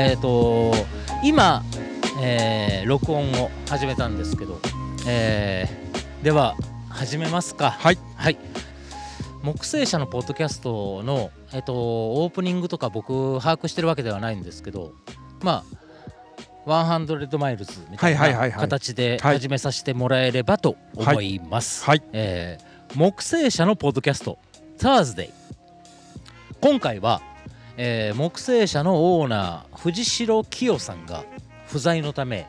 えっ、と今、えー録音を始めたんですけど、えーでは始めますか。はい。はい。木星社のポッドキャストの、えっとオープニングとか僕把握してるわけではないんですけどまあ100マイルズみたいないはいはいははい。形ではい。始めさせてもらえればと思います。はい。えー木星社のポッドキャスト Thursday 今回は、えー木星社のオーナー藤代清さんが不在のため、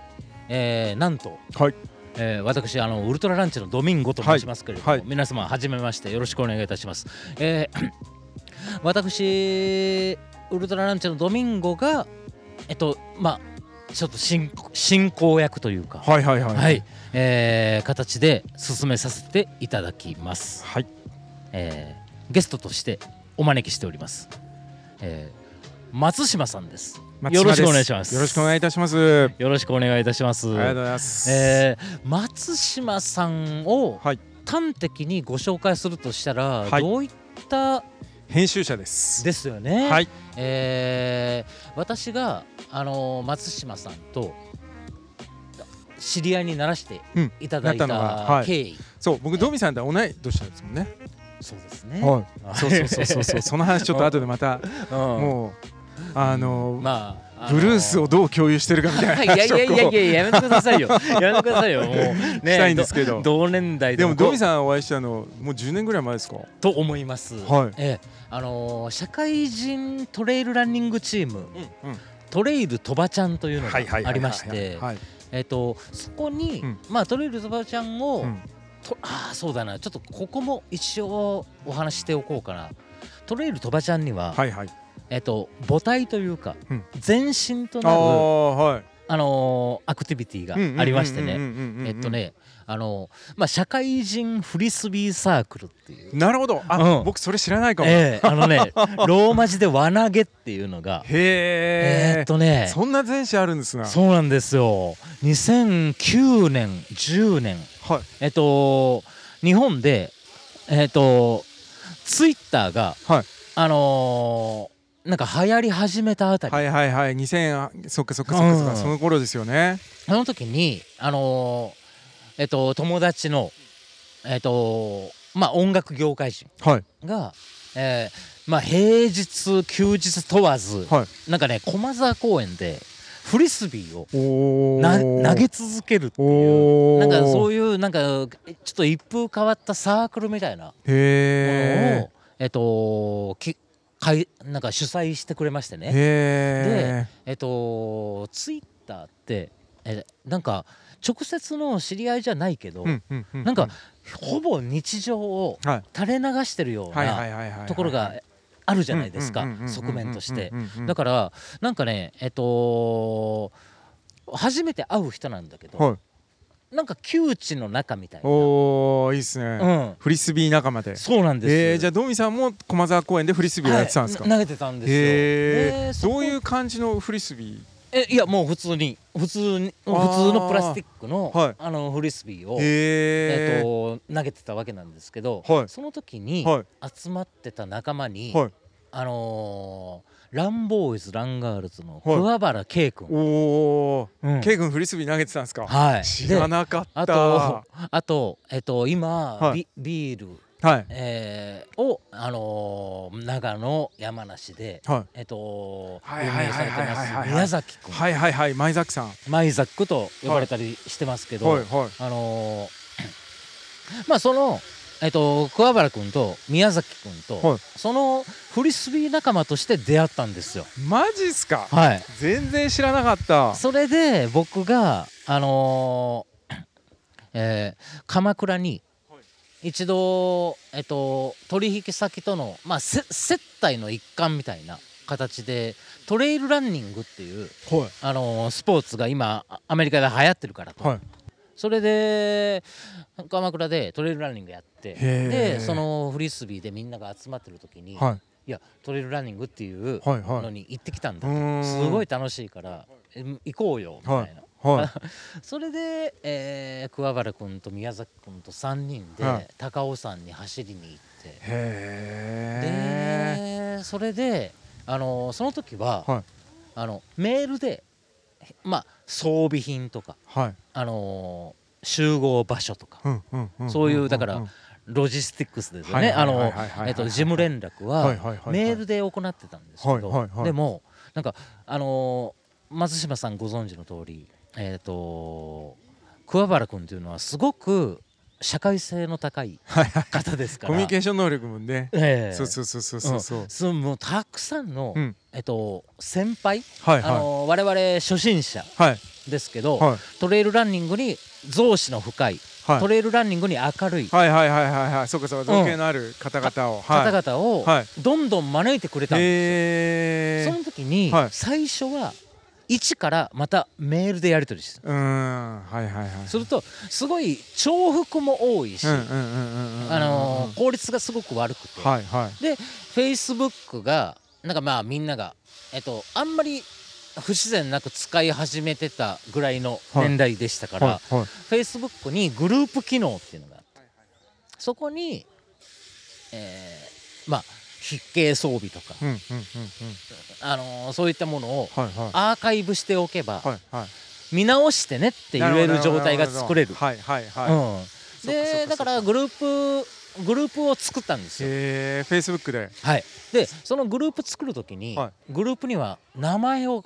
えーなんと、はいえー私あのウルトラランチのドミンゴと申しますけれども、はいはい皆様はじめましてよろしくお願いいたします。えー 私ウルトラランチのドミンゴがえっとまあちょっと進進行役というか、はいはいはいはい、えー形で進めさせていただきます。はいえーゲストとしてお招きしております。えー松島さんです。よろしくお願いでします。よろしくお願いいたします。ありよろしくお願いいたします。がとうございます。えー松島さんをはい。端的にご紹介するとしたら、はい。どういった編集者です。ですよね。はい。えー私があの松島さんと知り合いにならしてうん。いただいなったのがはい。た経緯、そう僕ドミさんと同い年なんですもんねそうですね。はい。そうそうそうそうそう。その話ちょっと後でまた うん。もうあのまあ、ブルースをどう共有してるかみたいな いやいやいやいややめてくださいよ。やめてくださいよ。もうね したいんですけど。同年代でもドミんさんお会いしたのもう10年ぐらい前ですか？と思います、はい。ええ。あのー社会人トレイルランニングチーム。うんトレイルとばちゃんというのがありまして。はいえっとそこに、うん。まあトレイルとばちゃんを、うんとああそうだな。ちょっとここも一応お話ししておこうかな。トレイルとばちゃんには、はいはい。えっと母体というか、うん。前身とあなるあはい。あのーアクティビティがありましてね。ええっとねあのーまあ社会人フリスビーサークルっていう。なるほど。あ、うん。僕それ知らないかも、ええあのね ローマ字で輪投げっていうのが。えへえーっとね。そんな前史あるんですな。そうなんですよ。2009年10年はい。えっと日本でえっとツイッターがはい。あのーなんか流行り始めたあたり、はいはいはい。2000あそっかそっかそっかそっか、うん。その頃ですよね。その時にあのーえっと友達のえっとまあ音楽業界人はい。が、えーまあ平日休日問わず、はい。なんかね駒沢公園でフリスビーを投げ続けるっていう。おなんかそういいうなんかちょっと一風変わったサークルみたいな。ものへをえっときかいなんか主催してくれましてえね。へえっとツイッターってえなんか直接の知り合いじゃないけど、なんかほぼ日常をはい垂れ流してるようなところがあるじゃないですか側面としてだからなんかねえっと初めて会う人なんだけど、はいなんか窮地の中みたいな、おおいいっすね、うん、フリスビー仲間でそうなんですえー、じゃあドミさんも駒沢公園でフリスビーをやってたんですか、はい投げてたんですよ、えでそこどういう感じのフリスビーえいやもう普通に普通に普通のプラスチックの,、はいあのフリスビーを、ええっと投げてたわけなんですけど、はいその時に集まってた仲間に、はいあのーランボーイズランガールズのはい桑原圭君、おお、うん。君フリスビー投げてたんですか、はい。知らなかった。あとあとえっと今、はい。ビビール、はい。えーをあのー長野山梨ではい。えっとはいはいはいはいはいはい。運営されてます宮崎君。はいはいはい。前崎さん。マイザックと呼ばれたりしてますけど、はいはい。あのーまあそのえっと桑原君と宮崎君と、はい。そのフリスビー仲間として出会ったんですよ。マジっすか？はい。全然知らなかった。それで僕があのー えー鎌倉に一度えっと取引先とのまあせ接待の一環みたいな形でトレイルランニングっていうはい。あのースポーツが今あアメリカで流行ってるからと、はいそれで鎌倉でトレイルランニングやってでそのフリスビーでみんなが集まってる時に、はい。いやトレイルランニングっていうはいはい。のに行ってきたんだうと、ーん。すごい楽しいからえ行こうよみたいな、はい それで、えー桑原君と宮崎君と3人ではい。高尾山に走りに行って、でそれであのその時は、はい。ああのメールでまあ装備品とかはい。あのー集合場所とかそういうだからんんロジスティックスですよね。事務連絡はメールで行ってたんですけはいはいはい。どでもなんかあのー松島さんご存知の通りえっと桑原君というのはすごく社会性の高い方ですから。コミュニケーション能力もね。ええ。そうそうそうそうそう。そうそうもうたくさんの、うんえっと、先輩、はいはあの我々初心者ですけど、はい。トレイルランニングに増資の深い、はい。トレイルランニングに明るい。はいはいはいはいはい。そうかそうか。造形のある方々を。はい。方々をはい。どんどん招いてくれたんですへえその時にはい。最初は一からまたメールでやり取りしてうーん。はいはいはい。するとすごい重複も多いし、効率がすごく悪くて、はいはい。で Facebook がなんかまあみんながえっとあんまり不自然なく使い始めてたぐらいの年代でしたから、はい。はい。Facebook にグループ機能っていうのがあってそこに、えーまあ筆形装備とか、あのーそういったものをアーカイブしておけば、見直してねって言える状態が作れる。でだからグループグループを作ったんですよ。へえ Facebook で。はい、でそのグループ作る時に、はグループには名前を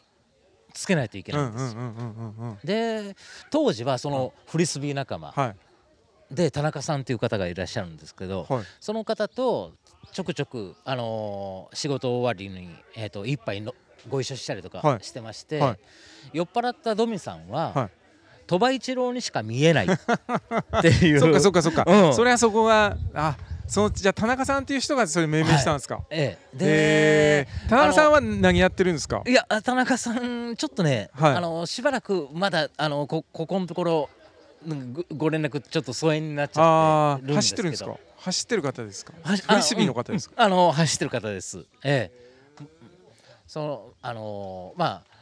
つけないといけうないんですよ。で当時はそのフリスビー仲間。はい。で田中さんという方がいらっしゃるんですけど、はい。その方とちょくちょく、あのー仕事終わりに、えー、と一杯のご一緒したりとかはい。してまして、はい。酔っ払ったドミさんは、はい鳥羽一郎にしか見えない。っていう。そっかそっかそっか。うん。それはそこがあそのじゃあ田中さんっていう人がそれ命名したんですか？ええ。で、へえ。田中さんは何やってるんですか？いや田中さんちょっとね、はい。あのしばらくまだあのこここのところうんごご連絡ちょっと疎遠になっちゃって走ってるんですか？走ってる方ですか？フリスビーの方ですか？あの,、うんうんあの走ってる方です。ええ。そのあのまあ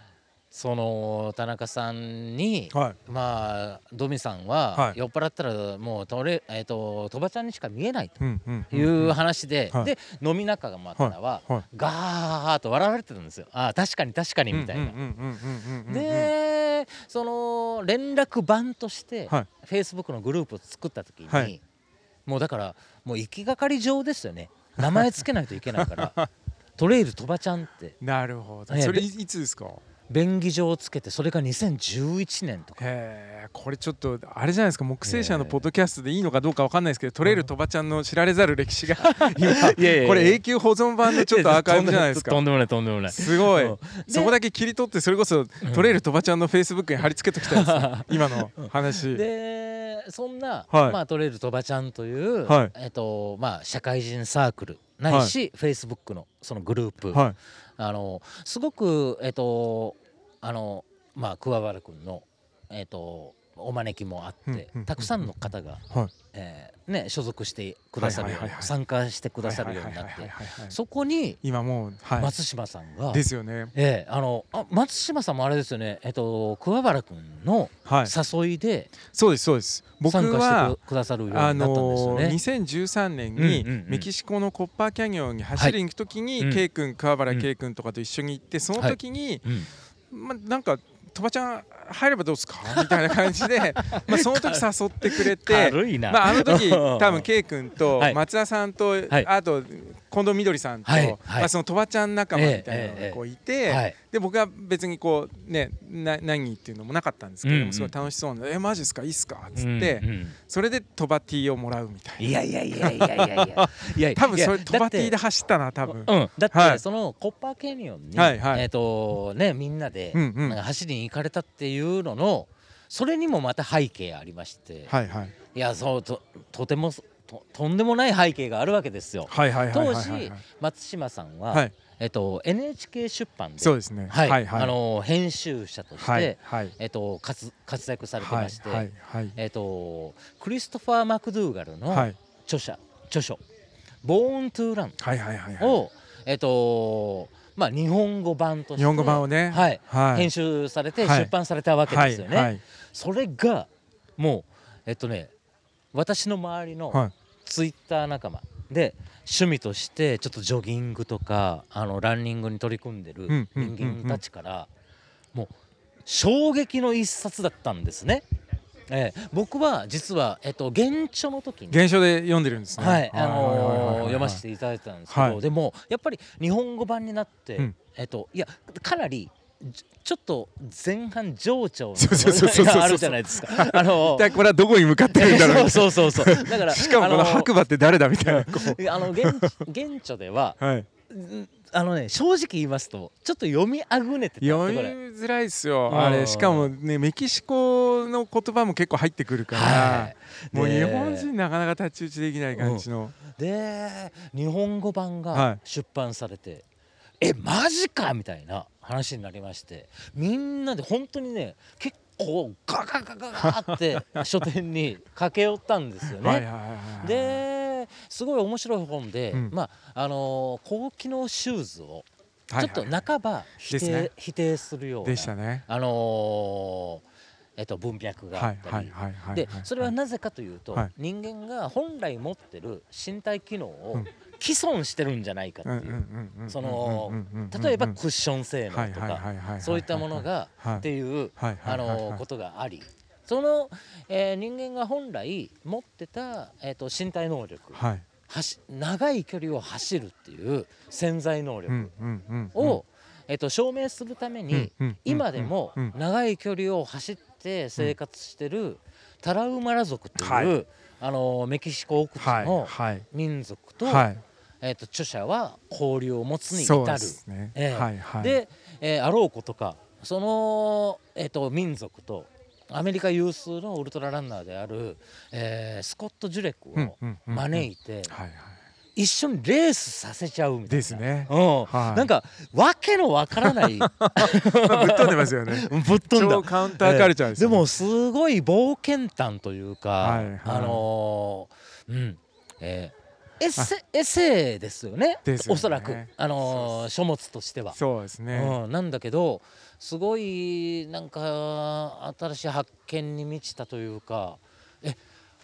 その田中さんに、はい。まあドミさんははい。酔っ払ったらもうとれえっ、と鳥羽ちゃんにしか見えないとうんうんうんいう話で、はい。で飲み仲間からは、はいガーッと笑われてたんですよ。ああ確かに確かにみたいな。でその連絡版として、はい。Facebook のグループを作った時に、はい。もうだからもう行きがかり上ですよね。名前つけないといけないから。トレイルとばちゃんって。なるほど。ええそれいいつですか？便宜上つけてそれが2011年とか。これちょっとあれじゃないですか木星社のポッドキャストでいいのかどうかわかんないですけどトレイルとばちゃんの知られざる歴史が。これ永久保存版でちょっとアーカイブじゃないですか。とんでもないとんでもない。すごいう。んそこだけ切り取ってそれこそトレイルとばちゃんのフェイスブックに貼り付けときたいです。ね 今の話。でそんな、はい。まあ、トレイルとばちゃんという、はい。えっとまあ、社会人サークルないし、Facebook のそのグループ、はい。あのすごくえっ、とあのまあ桑原君のえっ、とお招きもあって、たくさんの方が、はい。えーね、所属してくださるように、参加してくださるようになってそこに今もうは松島さんが、いですよね。ええあのあ松島さんもあれですよね、えっと桑原君のはい。誘いでそうですそうです。僕参加してはくくださるようになあったんですよのね。2013年にんメキシコのコッパーキャニオンに走りに行くときにはい。うん。K 君桑原 K 君とかと一緒に行ってその時にうんまなんかとばちゃん入ればどうですか？みたいな感じでまあその時誘ってくれて軽いな、まあ、あの時多分 K 君とはい。松田さんと、はい。あと近藤みどりさんと、はい。はい。まあ、そのとばちゃん仲間みたいなのええがこういて、はい。で僕は別にこうねな何っていうのもなかったんですけども、うんうん。すごい楽しそうな「えマジっすか？いいっすか?」っつって、うんうん。それでとば T をもらうみたいな。いやいやいやいやいやいや多分それとば T でだ走ったな多分。うん。だって、はい。そのコッパーキャニオンに、はいはい。えっ、とねみんなで、うんうん。走りに行かれたっていうののそれにもまた背景ありまして、はいはい。い、やそうととてもととんでもない背景があるわけですよ。当時松島さんは、はい。えっと NHK 出版でそうですね。はいはいはい。あの編集者として、はいはい。えっと活活躍されてまして、はいはいえっとクリストファー・マクドゥーガルのはい。著者、著書「ボーン・トゥ・ランはいはいはいはい。を」えっとまあ日本語版として日本語版をね。はい。はい。編集されてはい。出版されたわけですよね。はい。はい。それがもうえっとね私の周りのはい。ツイッター仲間。で趣味としてちょっとジョギングとかあのランニングに取り組んでる人間たちからもう衝撃の一冊だったんですね。ええ、僕は実は、えっと、現著の時に現象で読んでるんですね。はい、あの読ませていただいてたんですけど、はい。でもやっぱり日本語版になって、うん。えっといやかなりじちょっと前半情緒のそうそうそうそうそう。があるじゃないですか。あの一体これはどこに向かってるんだろう。そうそうそう。そう。だからしかもこのあ白馬って誰だみたいなこ あの現現著ではうはい。んあのね正直言いますとちょっと読みあぐねてた読みろづらいですよ。うんあれしかもねメキシコの言葉も結構入ってくるから、はい。もうで日本人なかなか太刀打ちできない感じの、で日本語版はがい。出版されて、えマジかみたいな話になりましてみんなで本当にね結構ガガガガガって書店に駆け寄ったんですよね。はいはいはいはい。ですごい面白い本で、うん。まああのー高機能シューズをはいちょっと半ば否定,、ですね。否定するようなでしたね。あのーえっと、文脈があはいったり、はいはいはい。でそれはなぜかというと、はい。人間が本来持ってる身体機能をうん。既存してるんじゃないかってうんいううんその例えばクッション性能はいとかはいはいはいそういったものがはい。っていうはいはいあはいはい。のことがありその、えー人間が本来持ってた、えー、と身体能力はい。走長い距離を走るっていう潜在能うん力を、えー、と証明するために、うんうん今でも長い距離を走って生活してるタラウマラ族という、はい。あのメキシコ奥地はいのはい。民族と,、はい。えー、と著者は交流を持つに至る。ですね。ええ。はいはい。で、えーあろうことかその、えー、と民族とアメリカ有数のウルトラランナーである、えースコット・ジュレックを招いて一緒にレースさせちゃうみたいな。ですね。うん。はい。なんかわけのわからない。ま あぶっ飛んでますよね。ぶっ飛んだ。超カウンターカルチャーですよね。でもすごい冒険探というか、はいはい。あのーうん。えーエッセエッセイですよね。ね。おそらく、あのー書物としては。そうですね。うん、なんだけどすごいなんか新しい発見に満ちたというかえ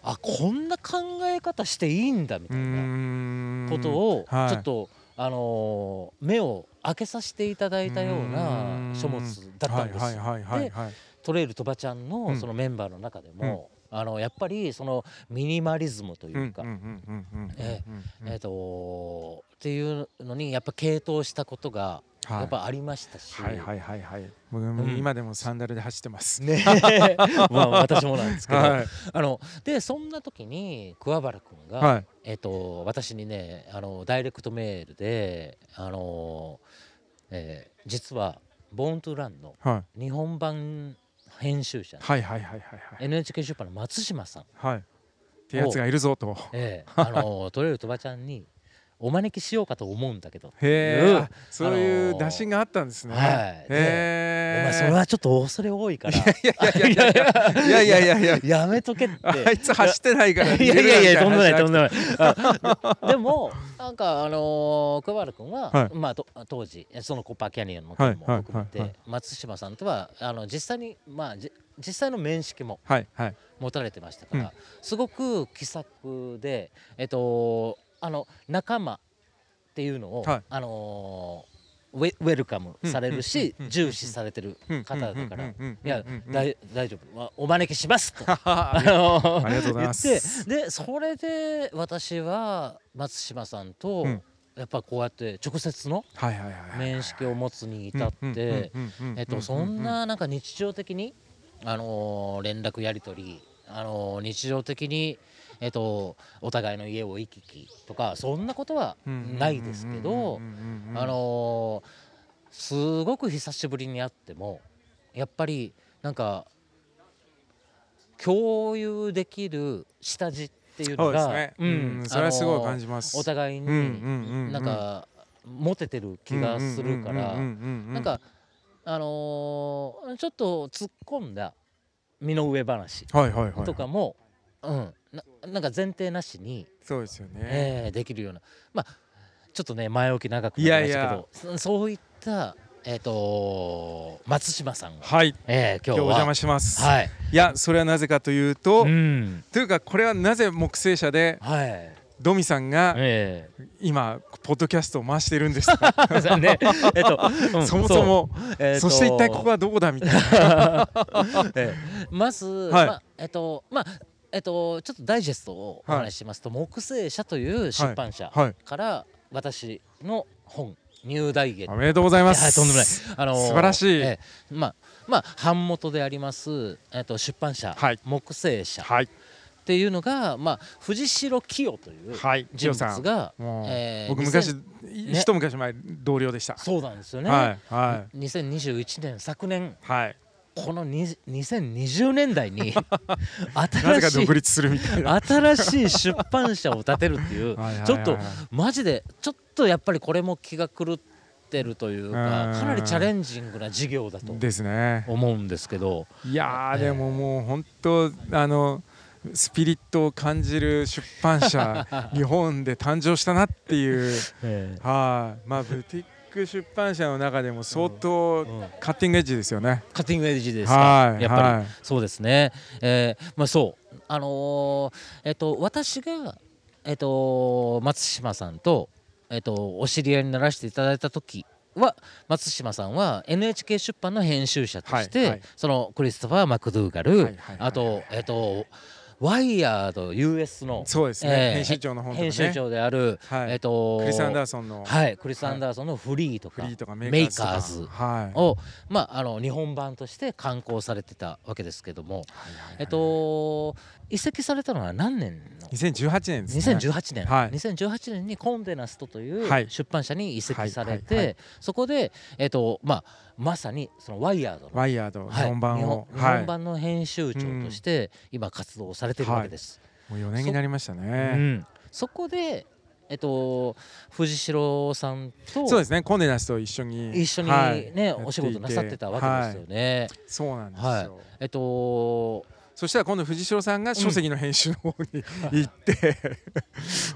あこんな考え方していいんだみうたいなことをちょはい。っと、あのー目を開けさせていただいたような書物だったんです。はいはいはいはいではい。トレイルとばちゃんうん。のそのメンバーの中でも、あのやっぱりそのミニマリズムとうんいうか、うんうんうんうんえっ、とっていうのにやっぱ傾倒したことがはいやっぱありましたし、はいはいはいはい。僕もうん今でもサンダルで走ってます。ね。まあ私もなんですけど、はい。あのでそんな時に桑原君が、はい。えっ、と私にねあのダイレクトメールであの、えー実は「ボーントゥランのはい。日本版編集者、はいはいはいはいはい。NHK 出版の松島さん。はい。ってやつがいるぞと。ええ、あのトレイルとばちゃんにお招きしようかと思うんだけど。うん。へえあそういう打診があったんですね。はい。でへえお前それはちょっと恐れ多いから。いやいやいやいやいやいや。いややめとけって。あいつ走ってないからい？やいやいやとんでもないとんでももない。あでもなんかあのー桑原君は、はい。まあと当時そのコッパーキャニオンの件も含めて、はいはいはい。はい松島さんとはあの実際にまあじ実際の面識もはいはい。持たれてましたから、うん。すごく気さくでえっとあの仲間っていうのを、はい。あのーウェウェルカムされるし重視されてる方だから。いや大大丈夫。まお招きしますと。ああのありがとうございます。言ってでそれで私は松島さんと、うん。やっぱこうやって直接の面識を持つに至ってそんななんか日常的にあのー連絡やり取りあのー日常的にえっとお互いの家を行き来とかそんなことはないですけどあのーすごく久しぶりに会ってもやっぱりなんか共有できる下地っていうのがね。うん。それはすごい感じます。お互いになんかモテてる気がするからななんかあのーちょっと突っ込んだ身の上話はいはいはい。とかも、うん、ななんか前提なしに、そうですよね。えーできるような。まあちょっとね前置き長くなりましたけどそそういった、えー、と松島さんが、はい。えー今日お邪魔します。はい、いやそれはなぜかというとうん。というかこれはなぜ木星社ではい、ドミさんがえ今ポッドキャストを回してるんですね。えっと、うんそもそもう。えっとそして一体ここはどこだみたいな。ええまず、はい。まあえっとまあえっとちょっとダイジェストをお話ししますと、木星社という出版社はいから私の本入大下おめでとうございます。はいとんでもない。あのー素晴らしい。ええまあまあ版元であります、えっと、出版社、はい。木星社っはい。ていうのが、まあ、藤代清というはい。人清さん物が、もうえー僕昔2000一昔前同僚でした。そうなんですよね、はいはい。2021年昨年はいこのに2020年代に 新しいか独立するみたいな。新しい出版社を立てるっていう ちょっとマジでちょっとやっぱりこれも気が狂ってるというかうん。かなりチャレンジングな事業だとですね。思うんですけど。いやでももう本当あのスピリットを感じる出版社 日本で誕生したなっていう。はい。まあブティック出版社の中でも相当うん。カッティングエッジですよね。カッティングエッジですか？はいやっぱり。はい。そうですね。えーまあそう。あのーえっと私がえっと松島さんとえっとお知り合いにならせていただいた時は松島さんは NHK 出版の編集者として、はいはい。そのクリストファー・マクドゥーガル、はいはいはい。あとえっとワイヤード US のそうですね、えー編集長の本とかね。編集長である、はい。えっとクリス・アンダーソンのはいクリス・アンダーソンのフリーとか,、フリーとかメメイーカーズを、まあ、あの日本版として刊行されてたわけですけども、えっと移籍されたのは何年の？2018年ですね。2018年、はい。2018年にコンデナストというはい。出版社に移籍されて、はい。はい。はい。そこで、えっとまあ、まさにそのワイヤードの、ワイヤードはい。日本版日本版の編集長として今活動をされてるわけです。もう4年になりましたうね。ん、そこで、えっと、藤代さんとそうですね、コンデナスと一緒に一緒にはいね、やってい。てお仕事なさってたわけですよね。はい。そうなんですよ。はい。えっとそしたら今度藤代さんが書籍の編集の方に行って、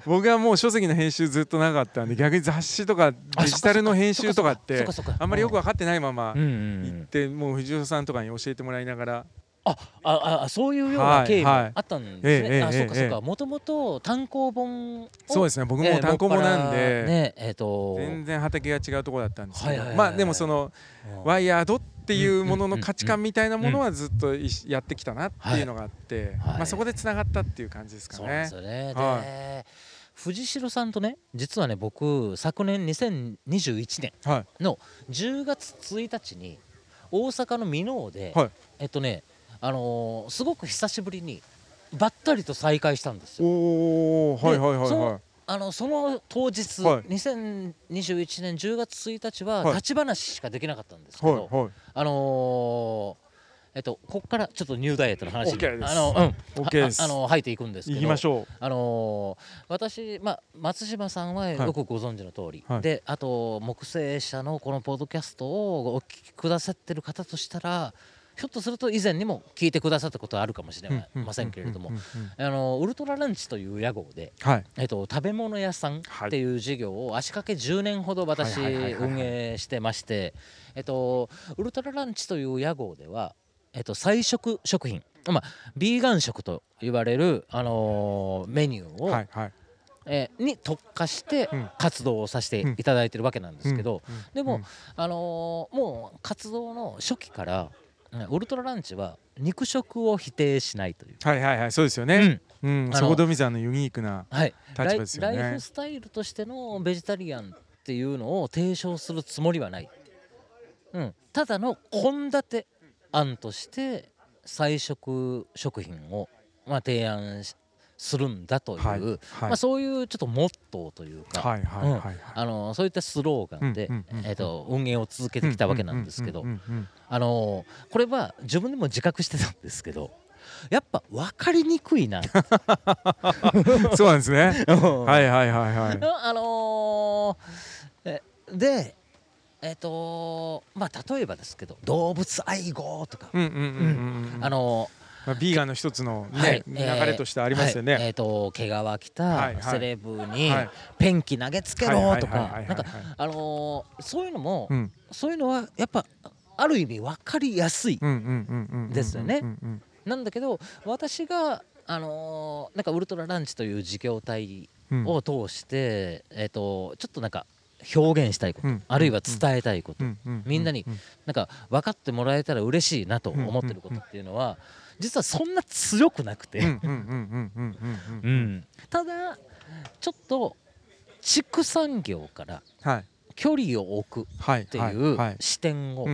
僕はもう書籍の編集ずっとなかったんで逆に雑誌とかデジタルの編集とかってあんまりよく分かってないまま行ってもう藤代さんとかに教えてもらいながら。あああそういうようはない経緯もはい。あったんですね。ええええあそうかそうえか。もともと単行本を？そうですね。僕ええも単行本なんでねえっ、と。全然畑が違うところだったんですけはいはいはいどまあでもそのうん。ワイヤードっていうものの価値観みたいなものはずっとやってきたなっていうのがあってはい。まあそこでつながったっていう感じですかそうですよね。はで藤代さんとね実はね僕昨年2021年はい。の10月1日に大阪の箕面で、はい。えっとねあのーすごく久しぶりにばったりと再会したんですよ。おおはいはいはいはいあのその当日、はい。2021年10月1日ははい。立ち話しかできなかったんですけど、はいはい。あのーえっとここからちょっとニューダイエットの話にあのうん OK です。ああの入っていくんですけど行きましょあのー私、まあ、松島さんはよくご存知の通り、はい。であと木星社のこのポッドキャストをお聞きくださってる方としたらひょっとすると以前にも聞いてくださったことはあるかもしれうませんけれどもウルトラランチという屋号で、はい。えっと、食べ物屋さんっていう事業を足掛け10年ほど私運営してまして、えっと、ウルトラランチという屋号では、えっと、菜食食品、まあ、ビーガン食と言われる、あのーメニューを、はいはい。えーに特化してうん。活動をさせていただいてるわけなんですけど、でも、うんあのーもう活動の初期からうんウルトラランチは肉食を否定しないという。はいはいはいそうですようねん。うんあのそこどみさんのユニークなはい、立場ですよね。ライライフスタイルとしてのベジタリアンっていうのを提唱するつもりはない、うん、ただの献立案として菜食食品を、まあ、提案しするんだという、はいはい。まあ、そういうちょっとモットーというか、そういったスローガンで、うんうんうんえー、と運営を続けてきたわけなんですけどこれは自分でも自覚してたんですけどやっぱ分かりにくいなうん そうなんですね。ははいはいはいはい。あのーえでえっ、とまあ例えばですけど動物愛護とか、あのまあビーガンの一つのーはい。ね流れとしてありますよね。はい。えっ、と毛皮着たセレブにはい。ペンキ投げつけろとかなんかあのーそういうのも、うん。そういうのはやっぱある意味分かりやすいうんうんうんうんうんですよね。うんうんなんだけど私があのーなんかウルトラランチという事業体を通して、えっとちょっとなんか表現したいこと、うん。あるいは伝えたいこと、うん。うん。みん。なにうん。なんか分かってもらえたら嬉しいなと思ってることっていうのは、実はそんな強くなくて。ただちょっと畜産業から距離を置くっていう視点を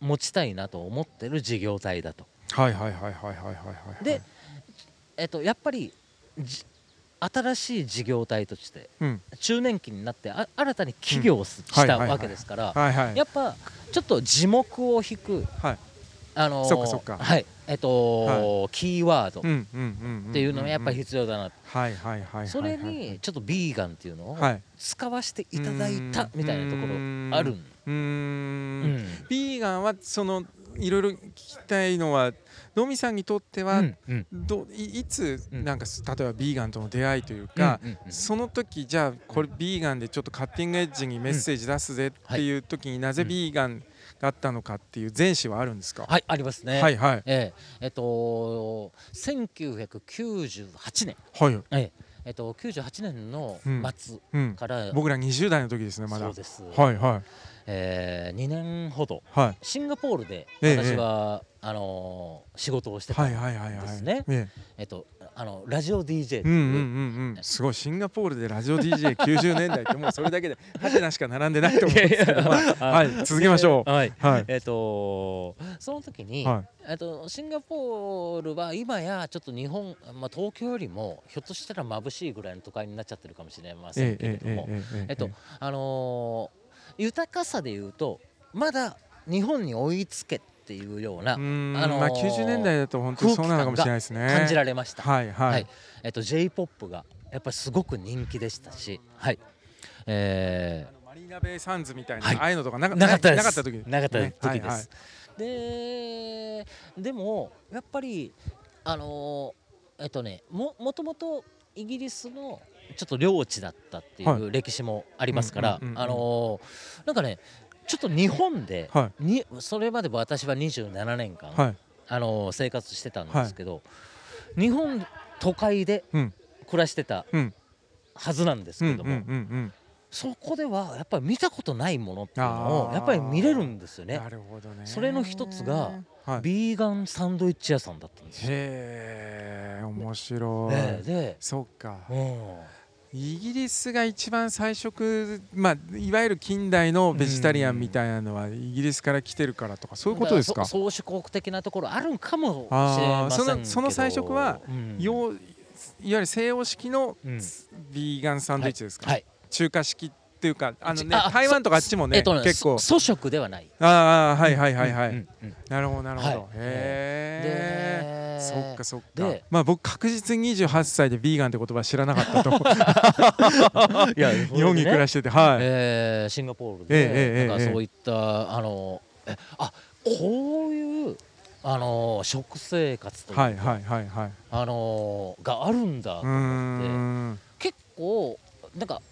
持ちたいなと思ってる事業体だと。はいはいはいはいはいはいで、えっと、やっぱり新しい事業体として、中年期になってあ新たに起業したわけですからやっぱちょっと地目を引く、はい、あのーそっかそっか。はい。えっと、キーワード。っていうのがやっぱり必要だな、はいはいはいはいそれにちょっとビーガンっていうのをはい。使わせていただいたみたいなところあるん？うん。ん。ビーガンはそのいろいろ聞きたいのはノミさんにとってはうんうん。どいいつうん。なんか例えばビーガンとの出会いというかうんうんうん。その時じゃあこれビーガンでちょっとカッティングエッジにメッセージ出すぜっていう時になぜビーガンがあったのかっていう前史はあるんですか？はいありますね。はいはい。ええ。えっと1998年。はい。ええ。えっと98年のうん。末うん。から、僕ら20代の時ですねまだ。そうです、はいはい。えー、2年ほど。はい。シンガポールでええ私は、あのー仕事をしてた、はいはいはいはい。ですねえ。えっとあのラジオ DJ っていう、うんうんうんうん。すごいシンガポールでラジオ DJ90 年代ってもうそれだけでハテナしか並んでないと思うんですけど。まあはい続けましょう。はい。はい。えっとその時に、はえっとシンガポールは今やちょっと日本、まあ、東京よりもひょっとしたら眩しいぐらいの都会になっちゃってるかもしれませんけれども、えええっとあのー豊かさでいうとまだ日本に追いつけっていうようなあのーまあ90年代だと本当にそうなのかもしれないですね。感じられました。はいはい、はい。えっと J-POP がやっぱりすごく人気でしたし、はい、えあのマリーナベイサンズみたいな、はい。ああいうのとかなかったです。なかった時。なかったね時です。はいはい。ででもやっぱりあのーえっとねももともとイギリスのちょっと領地だったっていはう歴史もありますから、あのーなんかねちょっと日本で、はにそれまで私は27年間、はい。あのー生活してたんですけど、日本都会でうん。暮らしてたうん。はずなんですうんけども、そこではやっぱり見たことないものっていうのをやっぱり見れるんですよね。な。るほどね。それの一つがはい。ビーガンサンドイッチ屋さんだったんですよ。へえ面白い、ねで、そっか。うんイギリスが一番最初まあいわゆる近代のベジタリアンみたいなのはイギリスから来てるからとかそういうことですか？宗主国的なところあるんかもしれませんけど。そのその最初はうん。よういわゆる西洋式のうん。ビーガンサンドイッチですか、はい。中華式っていうかあのねあ台湾とかあっちもね、えっとね結構。そ粗食ではない。ああはいはいはいはい、うんうんうん。なるほどなるほど、はい。へえでそっかそっか。でまあ僕確実に28歳でビーガンって言葉知らなかったと。いや日本に暮らしててはい、えーシンガポールで、えええんかえ。えそういったあのえあこういうあの食生活というか、はいはいはいはい。あのがあるんだと思って。ん。結構なんか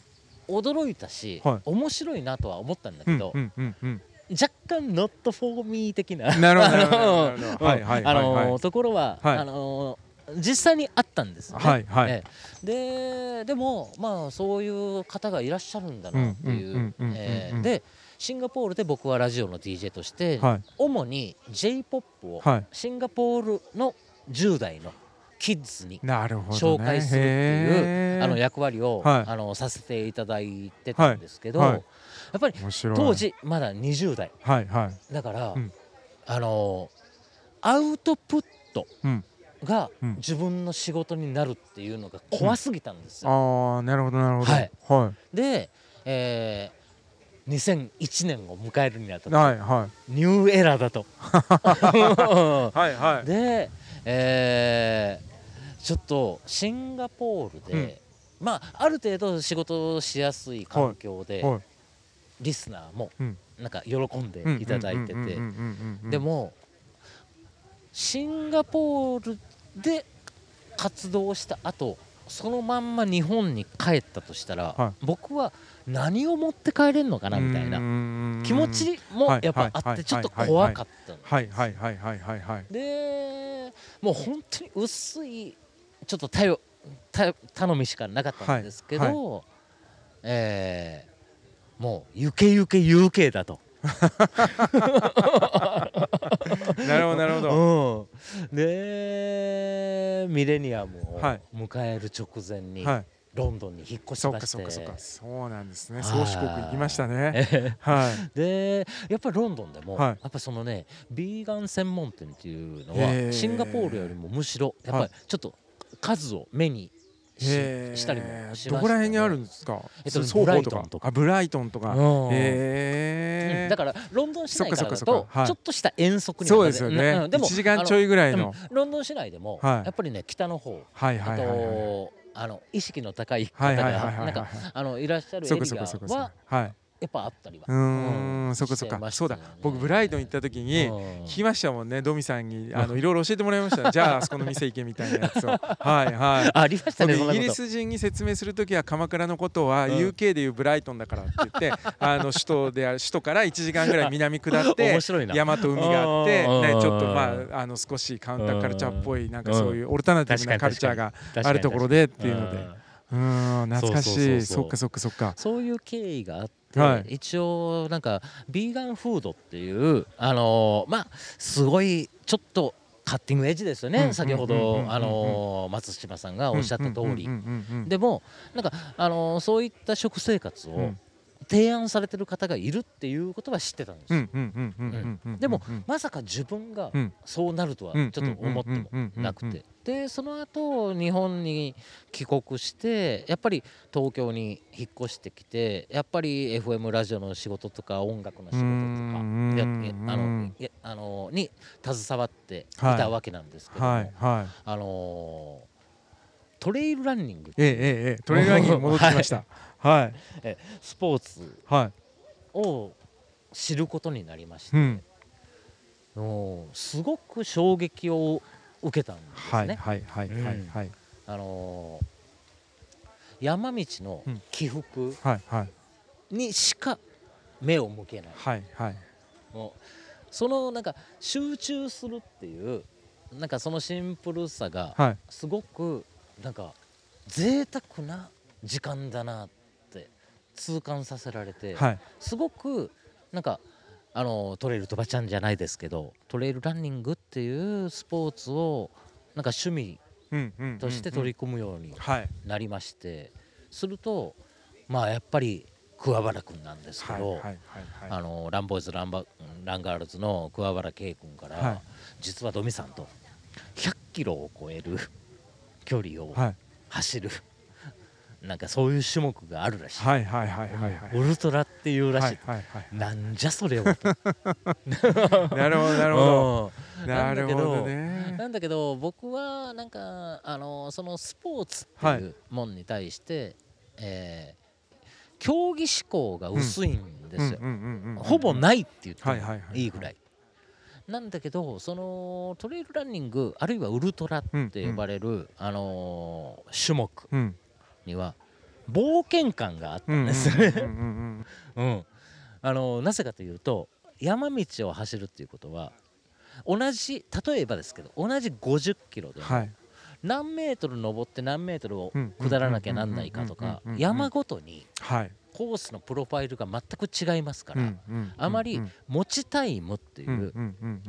驚いたし、はい。面白いなとは思ったんだけど、うんうんうんうん。若干 not for me 的な。なるほどなところは、はい。あの実際にあったんですよね。はいはいええ。ででもまあそういう方がいらっしゃるんだなっていう。でシンガポールで僕はラジオの DJ として、はい。主に J−POP をはい。シンガポールの10代のキッズに紹介するっていう、へー。あの役割を、はい。あのさせていただいてたんですけど、はい。はい。やっぱり当時まだ20代。はいはい。だから、うん。あのアウトプットうん。がうん。自分の仕事になるっていうのが怖すぎたんですよ。ああなるほどなるほど。はい。はで、えー2001年を迎えるにあたいってはいはニューエラーだと。いはいはい。で、えーちょっとシンガポールで、まあある程度仕事をしやすい環境で、はい。リスナーもうん。なんか喜んでいただいてて。うん。うん。うん。うん。うん。うん。でもシンガポールで活動した後そのまんま日本に帰ったとしたら、は僕は何を持って帰れるのかなみたいなな気持ちもやっぱあはいってちょっと怖かったの。はいはいはいはいはいはい。でもう本当に薄いちょっと頼た頼みしかなかったんですけど、はい、えー、もうゆけゆけ UK だと。なるほどなるほど、うん、でミレニアムを迎える直前に、はいロンドンに引っ越しまして。そうかそうかそうなんですね。宗主国行きましたね。はい。でやっぱりロンドンでも、はい、やっぱそのねビーガン専門店っていうのはシンガポールよりもむしろやっぱりちょっと数を目にしたりもしまね、どこら辺にあるんですか、えっと、ブライトンとか。ブライトンとか、えー、だからロンドン市内からだとちょっとした遠足にそうですよね、うん、でも1時間ちょいぐらいの。ロンドン市内でも、やっぱりね北の方、はいはいはいはい、あの意識の高い方がなんかあのいらっしゃるエリアは、はい、やっぱあったりは。うんそこそこそうだ。僕ブライトン行った時に聞きましたもんねドミさんに。あのいろいろ教えてもらいました。じゃああそこの店行けみたいなやつを。はいはい。ありましたねイギリス人に説明する時は鎌倉のことは UK でいうブライトンだからって言ってあの首都である首都から1時間ぐらい南下って山と海があってねちょっとまああの少しカウンターカルチャーっぽいなんかそういうオルタナティブなカルチャーがあるところでっていうので。うん。懐かしい。そっかそっかそっか。そういう経緯があってはい、一応なんかビーガンフードっていうあのー、まあすごいちょっとカッティングエッジですよね、先ほど、あの松島さんがおっしゃった通り、でもなんか、あのそういった食生活を提案されてる方がいるっていうことは知ってたんですでもまさか自分がそうなるとはちょっと思ってもなくて。でその後日本に帰国してやっぱり東京に引っ越してきてやっぱり FM ラジオの仕事とか音楽の仕事とかあのあのに携わってい。たわけなんですけども、はいはい、あのトレイルランニングええええ。トレイルランニング戻ってきました。はい、えスポーツを知ることになりまして、うん、すごく衝撃を受けたんですね。はいはいはいはい、はい、あのー、山道の起伏にしか目を向けない。はいはい、もうそのなんか集中するっていうなんかそのシンプルさがすごくなんか贅沢な時間だな痛感させられて、はい、すごくなんかあのトレイル飛ばちゃんじゃないですけどトレイルランニングっていうスポーツをなんか趣味として取り組むようになりまして、するとまあやっぱり桑原君なんですけどあのランボーイズランバランガールズの桑原圭君から、はい、実はドミさんと100キロを超える距離を走る、はいなんかそういう種目があるらしい。はいはいはいはい、はい、ウルトラっていうらしい。はいはいはい、なんじゃそれを。なるほどなるほど。なるほどね。なんだけど僕はなんかあのそのスポーツっていうもんに対して、はい、えー、競技志向が薄いんですよ。ほぼないって言ってもいいぐらい。なんだけどそのトレイルランニングあるいはウルトラって呼ばれる、あのー、種目、うんには冒険感があったんです。あのなぜかというと山道を走るっていうことは同じ例えばですけど同じ50キロでも、何メートル登って何メートルを下らなきゃなんないかとか山ごとにコースのプロファイルが全く違いますから、あまり持ちタイムっていう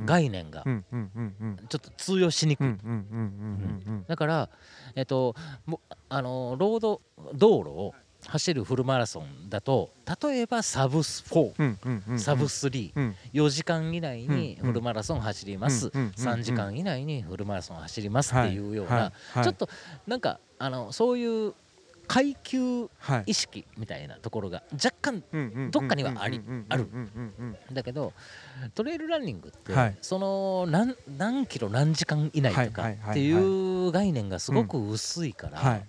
概念がちょっと通用しにくい。だから、えっと、あのロード道路を走るフルマラソンだと例えばサブ4、サブ34、4時間以内にフルマラソン走ります、3時間以内にフルマラソン走りますっていうような、ちょっとなんかあのそういう階級意識みたいなところが若干どっかにはありあるだけどトレイルランニングってその何何キロ何時間以内とかっていう概念がすごく薄いから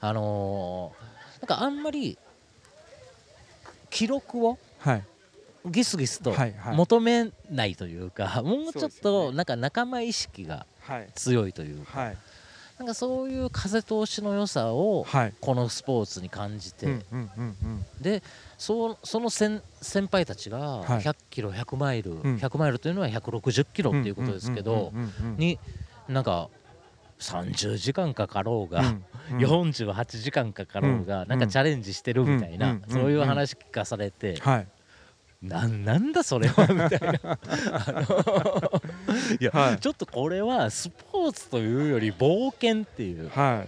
あのなんかあんまり記録をギスギスと求めないというかもうちょっとなんか仲間意識が強いというか。なんかそういう風通しの良さをこのスポーツに感じて、でそその先先輩たちが100キロ100マイル、100マイルというのは160キロっていうことですけどになんか30時間かかろうが、うんうん。48時間かかろうが、うんなんかチャレンジしてるみたいな、うん。そういう話聞かされて、はいなんなんだそれは みたいな。あのいや、はい。ちょっとこれはスポーツというより冒険っていうは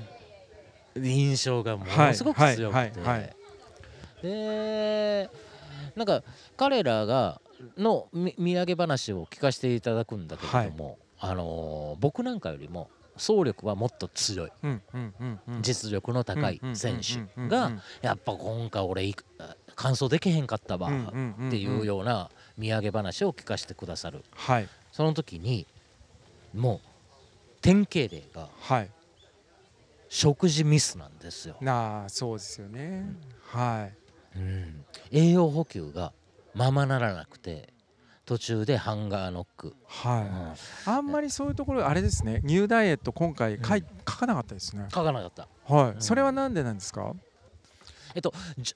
い。印象がものすごく強くはいて。はいはいはい。でなんか彼らがのみ土産話を聞かせていただくんだけれども、あのー僕なんかよりも走力はもっと強い。実力の高い選手がやっぱ今回俺いく完走できへんかったわっていうような土産話を聞かせてくださる。はい。その時にもう典型例がはい。食事ミスなんですよ、なあそうですよね。はい。うん。栄養補給がままならなくて途中でハンガーノック、はい、うん。あんまりそういうところあれですね。ニューダイエット今回書いうん。書かなかったですね。書かなかった。はい、うん。それはなんでなんですか？じ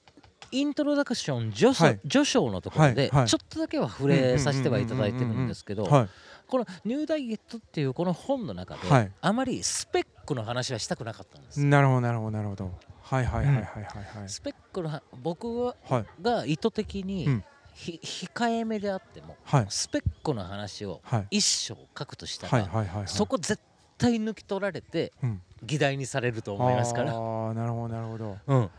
イントロダクション序,、はい序章のところでちょっとだけは触れさせてはいただいてるんですけどはこの「ニューダイエット」っていうこの本の中で、はいあまりスペックの話はしたくなかったんですいなるほどなるほどなるほどはいはいはいはいはいはいスペックのは僕ははいが意図的に、控えめであってもはいスペックの話をはい一章書くとしたはいら、そこ絶対抜き取られてうん議題にされると思いますから。ああなるほどなるほどうん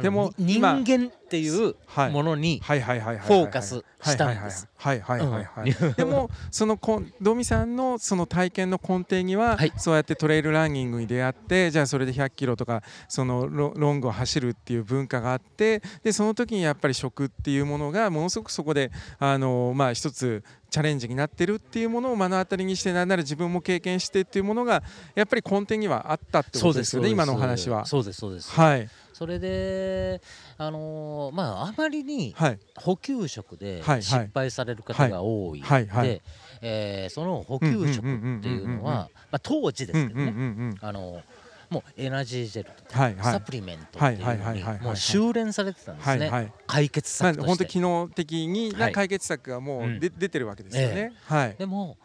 でもに人今間っていうはい。ものにフォーカスしたんです。はいはいはいはい。でもそのこんドミさんのその体験の根底には、はい。そうやってトレイルランニングに出会ってじゃあそれで100キロとかそのロロングを走るっていう文化があってでその時にやっぱり食っていうものがものすごくそこであのまあ一つチャレンジになってるっていうものを目の当たりにしてなんなら自分も経験してっていうものがやっぱり根底にはあったってことですよね今のお話は。そうですそうです。はいそれであのーまああまりにはい。補給食ではいはい。失敗される方が多いはいはいで、えーその補給食っていうのはまあ当時ですけどね、あのもうエナジージェルとか、はいはい。サプリメントっていうはいのにはいはいはいはいもう修練されてたんですね、はいはい。解決まあ策として。本当機能的にはない。解決策がもううん。で出てるわけですよね。はい。でも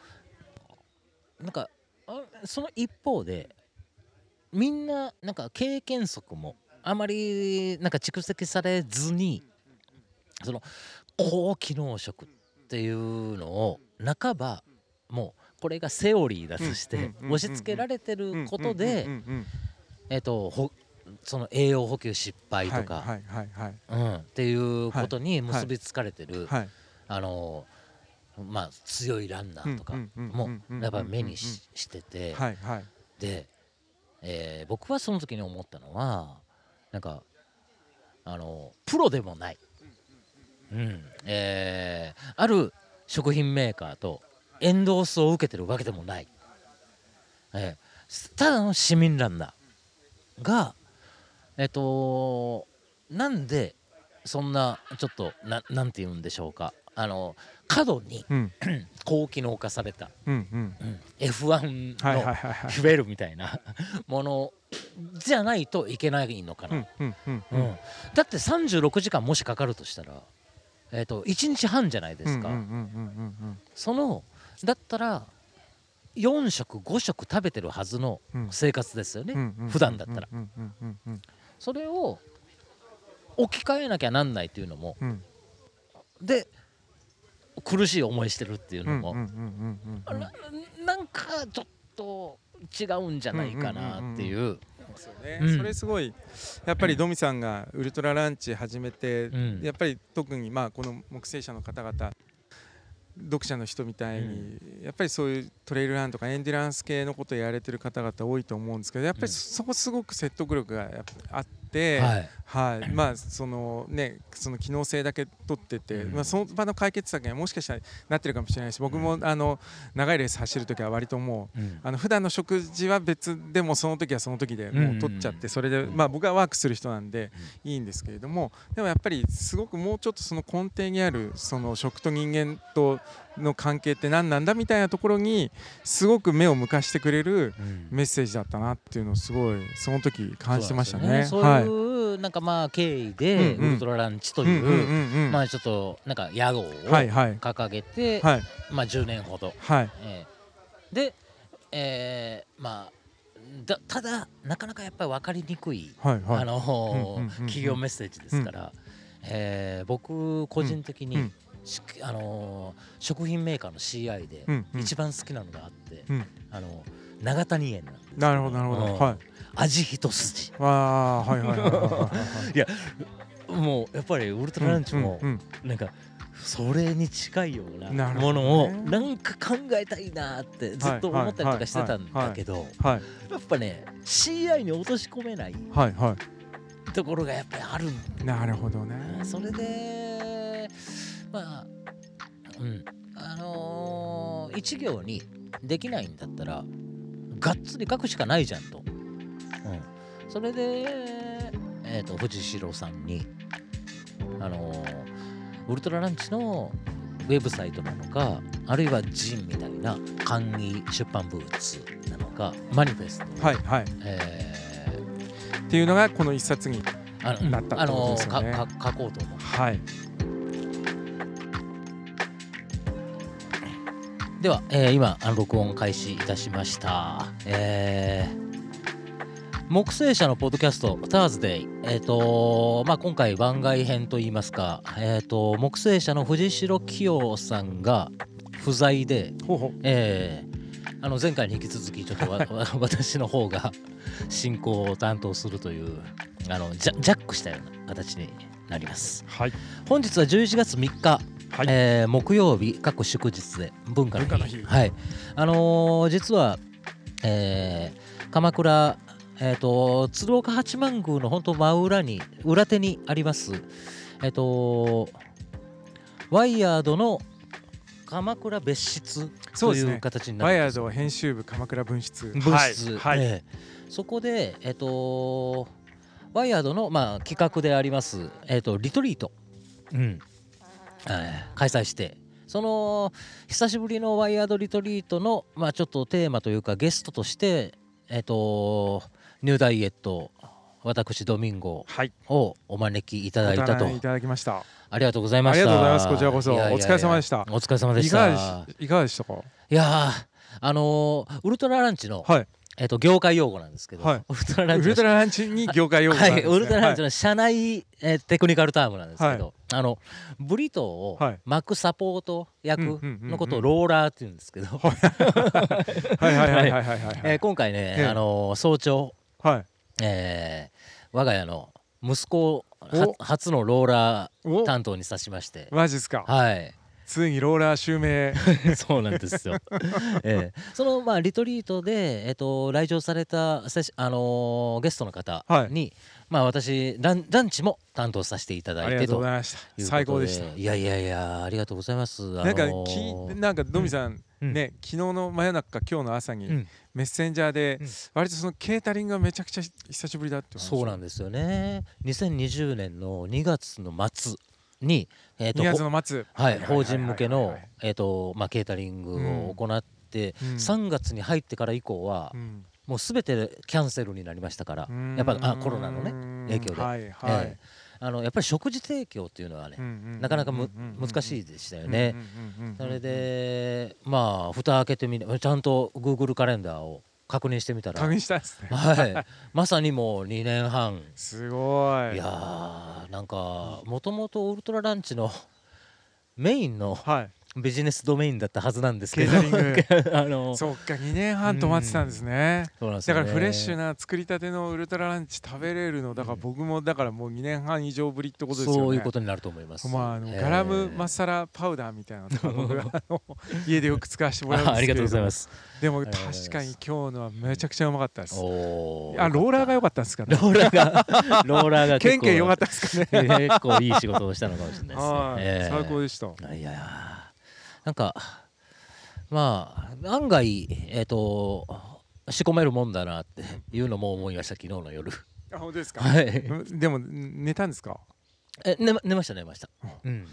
なんかあその一方でみんななんか経験則もあまりなんか蓄積されずにその高機能食っていうのを半ばもうこれがセオリーだとして押し付けられてることでえっとほその栄養補給失敗とか、はいはいはいうん、っていうことに結びつかれてる、はい。あのまあ強いランナーとかもやっぱ目にししてて。で、えー僕はその時に思ったのはなんかあのプロでもない、うん。えーある食品メーカーとエンドースを受けてるわけでもない、えーただの市民ランナーがえっ、となんでそんなちょっとななんて言うんでしょうか。あの過度にうん。高機能化された、うんうん。うん F1 はいはいの。フェルみたいなものじゃないといけないのかな、だって36時間もしかかるとしたら、えー、と1日半じゃないですか、そのだったら4食5食食べてるはずのうん。生活ですよね、うんうん。普段だったら。それを置き換えなきゃなんないっていうのも。うん。で苦しい思いしてるっていううんのも、うんうんうんうんうん。ななんかちょっと違うんじゃないかなっていう。それすごいやっぱりドミさんがウルトラランチ始めて、うん。やっぱり特にまあこの木星社の方々読者の人みたいに、やっぱりそういうトレイルランとかエンデュランス系のことをやられてる方々多いと思うんですけどやっぱりそこすごく説得力がやっぱあって、はい。はい、まあそのねその機能性だけ取ってて、うん。まあその場の解決策にはもしかしたらなってるかもしれないし僕もあの長いレース走る時は割ともううん。あの普段の食事は別でもその時はその時でもう取っちゃっうんてそれでうん。まあ僕はワークする人なんでいいんですけれどもでもやっぱりすごくもうちょっとその根底にあるその食と人間との関係って何なんだみたいなところにすごく目を向かしてくれるうん。メッセージだったなっていうのをすごいその時感じてましたね。そうなんですよはい。そういうなんかまあ経緯でうんうん。ウルトラランチとうんうんいううんうん。まあちょっとなんか屋号をはいはい。掲げてはい。まあ10年ほど。はい。えーでえーまあだただなかなかやっぱり分かりにくい、企業メッセージですから、えー僕個人的に、うん。しあのー食品メーカーの CI でうんうん。一番好きなのがあって、うん。あの長谷園なんですけなるほどなるほど。うん。はい。味一筋。わあはいはいはいはいはい。もうやっぱりウルトラランチもうんうんなんかそれに近いようなものをねなんか考えたいなってずっと思ったりとかしてたんだけどはいやっぱね CI に落とし込めないところがやっぱりあるんいなるほどね。それでまあうん。あのー一行にできないんだったらがっつり書くしかないじゃんと、うん、それで、えー、と藤代さんにあのーウルトラランチのウェブサイトなのかあるいはジンみたいな簡易出版ブーツなのかマニフェスト、はいはい。えっていうのがこの一冊になったってことですよね。あのーかか書こうと思う。はいでは、えー今録音開始いたしました、えー木星社のポッドキャスト「ターズデイ」えっ、とまあ今回番外編といいますか、えー、と木星社の藤代清さんが不在で、ほうほう。えーあの前回に引き続きちょっと 私の方が進行を担当するというあのジャジャックしたような形になります。はい。本日は11月3日はい。えー木曜日各祝日で文化の日。の日。はい。あのー実は、えー鎌倉えー、と鶴岡八幡宮の本当真裏に裏手にありますえっ、とワイヤードの鎌倉別室といそう形になワイヤード編集部鎌倉分室。分室、はい、はい。ええ。そこでえっ、とワイヤードの、まあ、企画であります、えっとリトリート、うん。えー開催して。その久しぶりのワイヤードリトリートの、まあ、ちょっとテーマというかゲストとして、えっとニューダイエット私ドミンゴはい。をお招きいただいたと。おいただきました。ありがとうございました。ありがとうございます。こちらこそ。お疲れ様でした。お疲れ様でした。いかがでしたか？いやーあのーウルトラランチの、はいえっと業界用語なんですけど、はい。ウルトラランチのウルトラランチに業界用語があはい、ウルトラランチの社内、えーテクニカルタームなんですけど、あのブリトーをはい。巻くサポート役のことをローラーって言うんですけど、はい。はいはいはいは今回ね、ええ。あのー早朝、はい。えー我が家の息子を初のローラーお。担当にさしまして、マジっすか。はい、ついにローラー襲名。そうなんですよ。ええ。そのまあリトリートでえっ、と来場されたあのーゲストの方はい。に、まあ私ランランチも担当させていただありがとうございました。最高でした。いやいやいやありがとうございます。あなんかのきーなんかドミさんうん。ね昨日の真夜中今日の朝にうん。メッセンジャーでうん。割とそのケータリングがめちゃくちゃ久しぶりだってそうなんでですよね。2020年の2月の末にえっ、2月ほの末はい法人向けのケータリングを行って、うん。3月に入ってから以降は、うん。もうすべてキャンセルになりましたから、やっぱあコロナのね影響で。はいはい。ええ。あのやっぱり食事提供っていうのはね、なかなかむ難しいいでしたよね。それでまあ蓋開けてみちゃんと Google カレンダーを確認してみたら、確認したんですね。はい、まさにもう2年半。すごい。いやーなんかもともとウルトラランチのメインのはいビジネスドメインだったはずなんですけど。あのそっか2年半止まってたんですね。そうなんだからフレッシュな作りたてのウルトラランチ食べれるのだから僕もだからもう2年半以上ぶりってことですよね。そういうことになると思います。まああのえーガラムマサラパウダーみたいなの僕あの家でよく使わせてもらうんですけれどあありがとうございます。でも確かに今日のはめちゃくちゃうまかったです。おあローラーが良かっったんですかね。ローラーが ローラーがケ結構ンケン良かったですかね。結構いい仕事をしたのかもしれないですね。最高でした。いやいやなんかまあ案外えっ、と仕込めるもんだなって いうのも思いました昨日の夜。あ本当ですか？はい。うんでも寝たんですか？え寝ま寝ました寝ました。うん。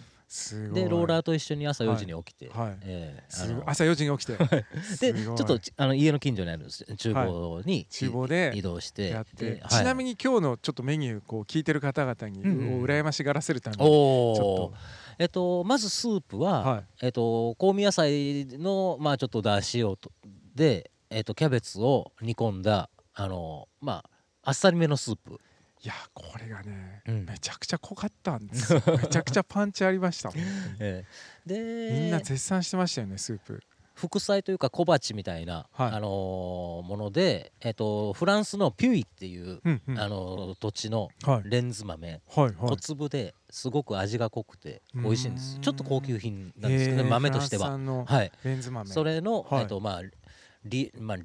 でローラーと一緒に朝4時に起きて、はい。えー朝4時に起きて。ですちょっとちあの家の近所にある厨房に、厨房で移動して。やって。でちなみに、に今日のちょっとメニューこう聞いてる方々にうん。うんう羨ましがらせるためにおちょおえっとまずスープは、はい。えっと香味野菜のまあちょっと出しをとでえっとキャベツを煮込んだあのまああっさりめのスープいやこれがね、うん。めちゃくちゃ濃かったんですよ。めちゃくちゃパンチありました ええ。でみんな絶賛してましたよねスープ。副菜というか小鉢みたいな、はい。あのーもので、えっとフランスのピュイっていう、うんうん。あのー土地のはい。レンズ豆、はいはい。小粒ですごく味が濃くて美味しいんです。ちょっと高級品なんですけど、ね豆としては。はい。レンズ豆。それの、はい。えっとまあリまあ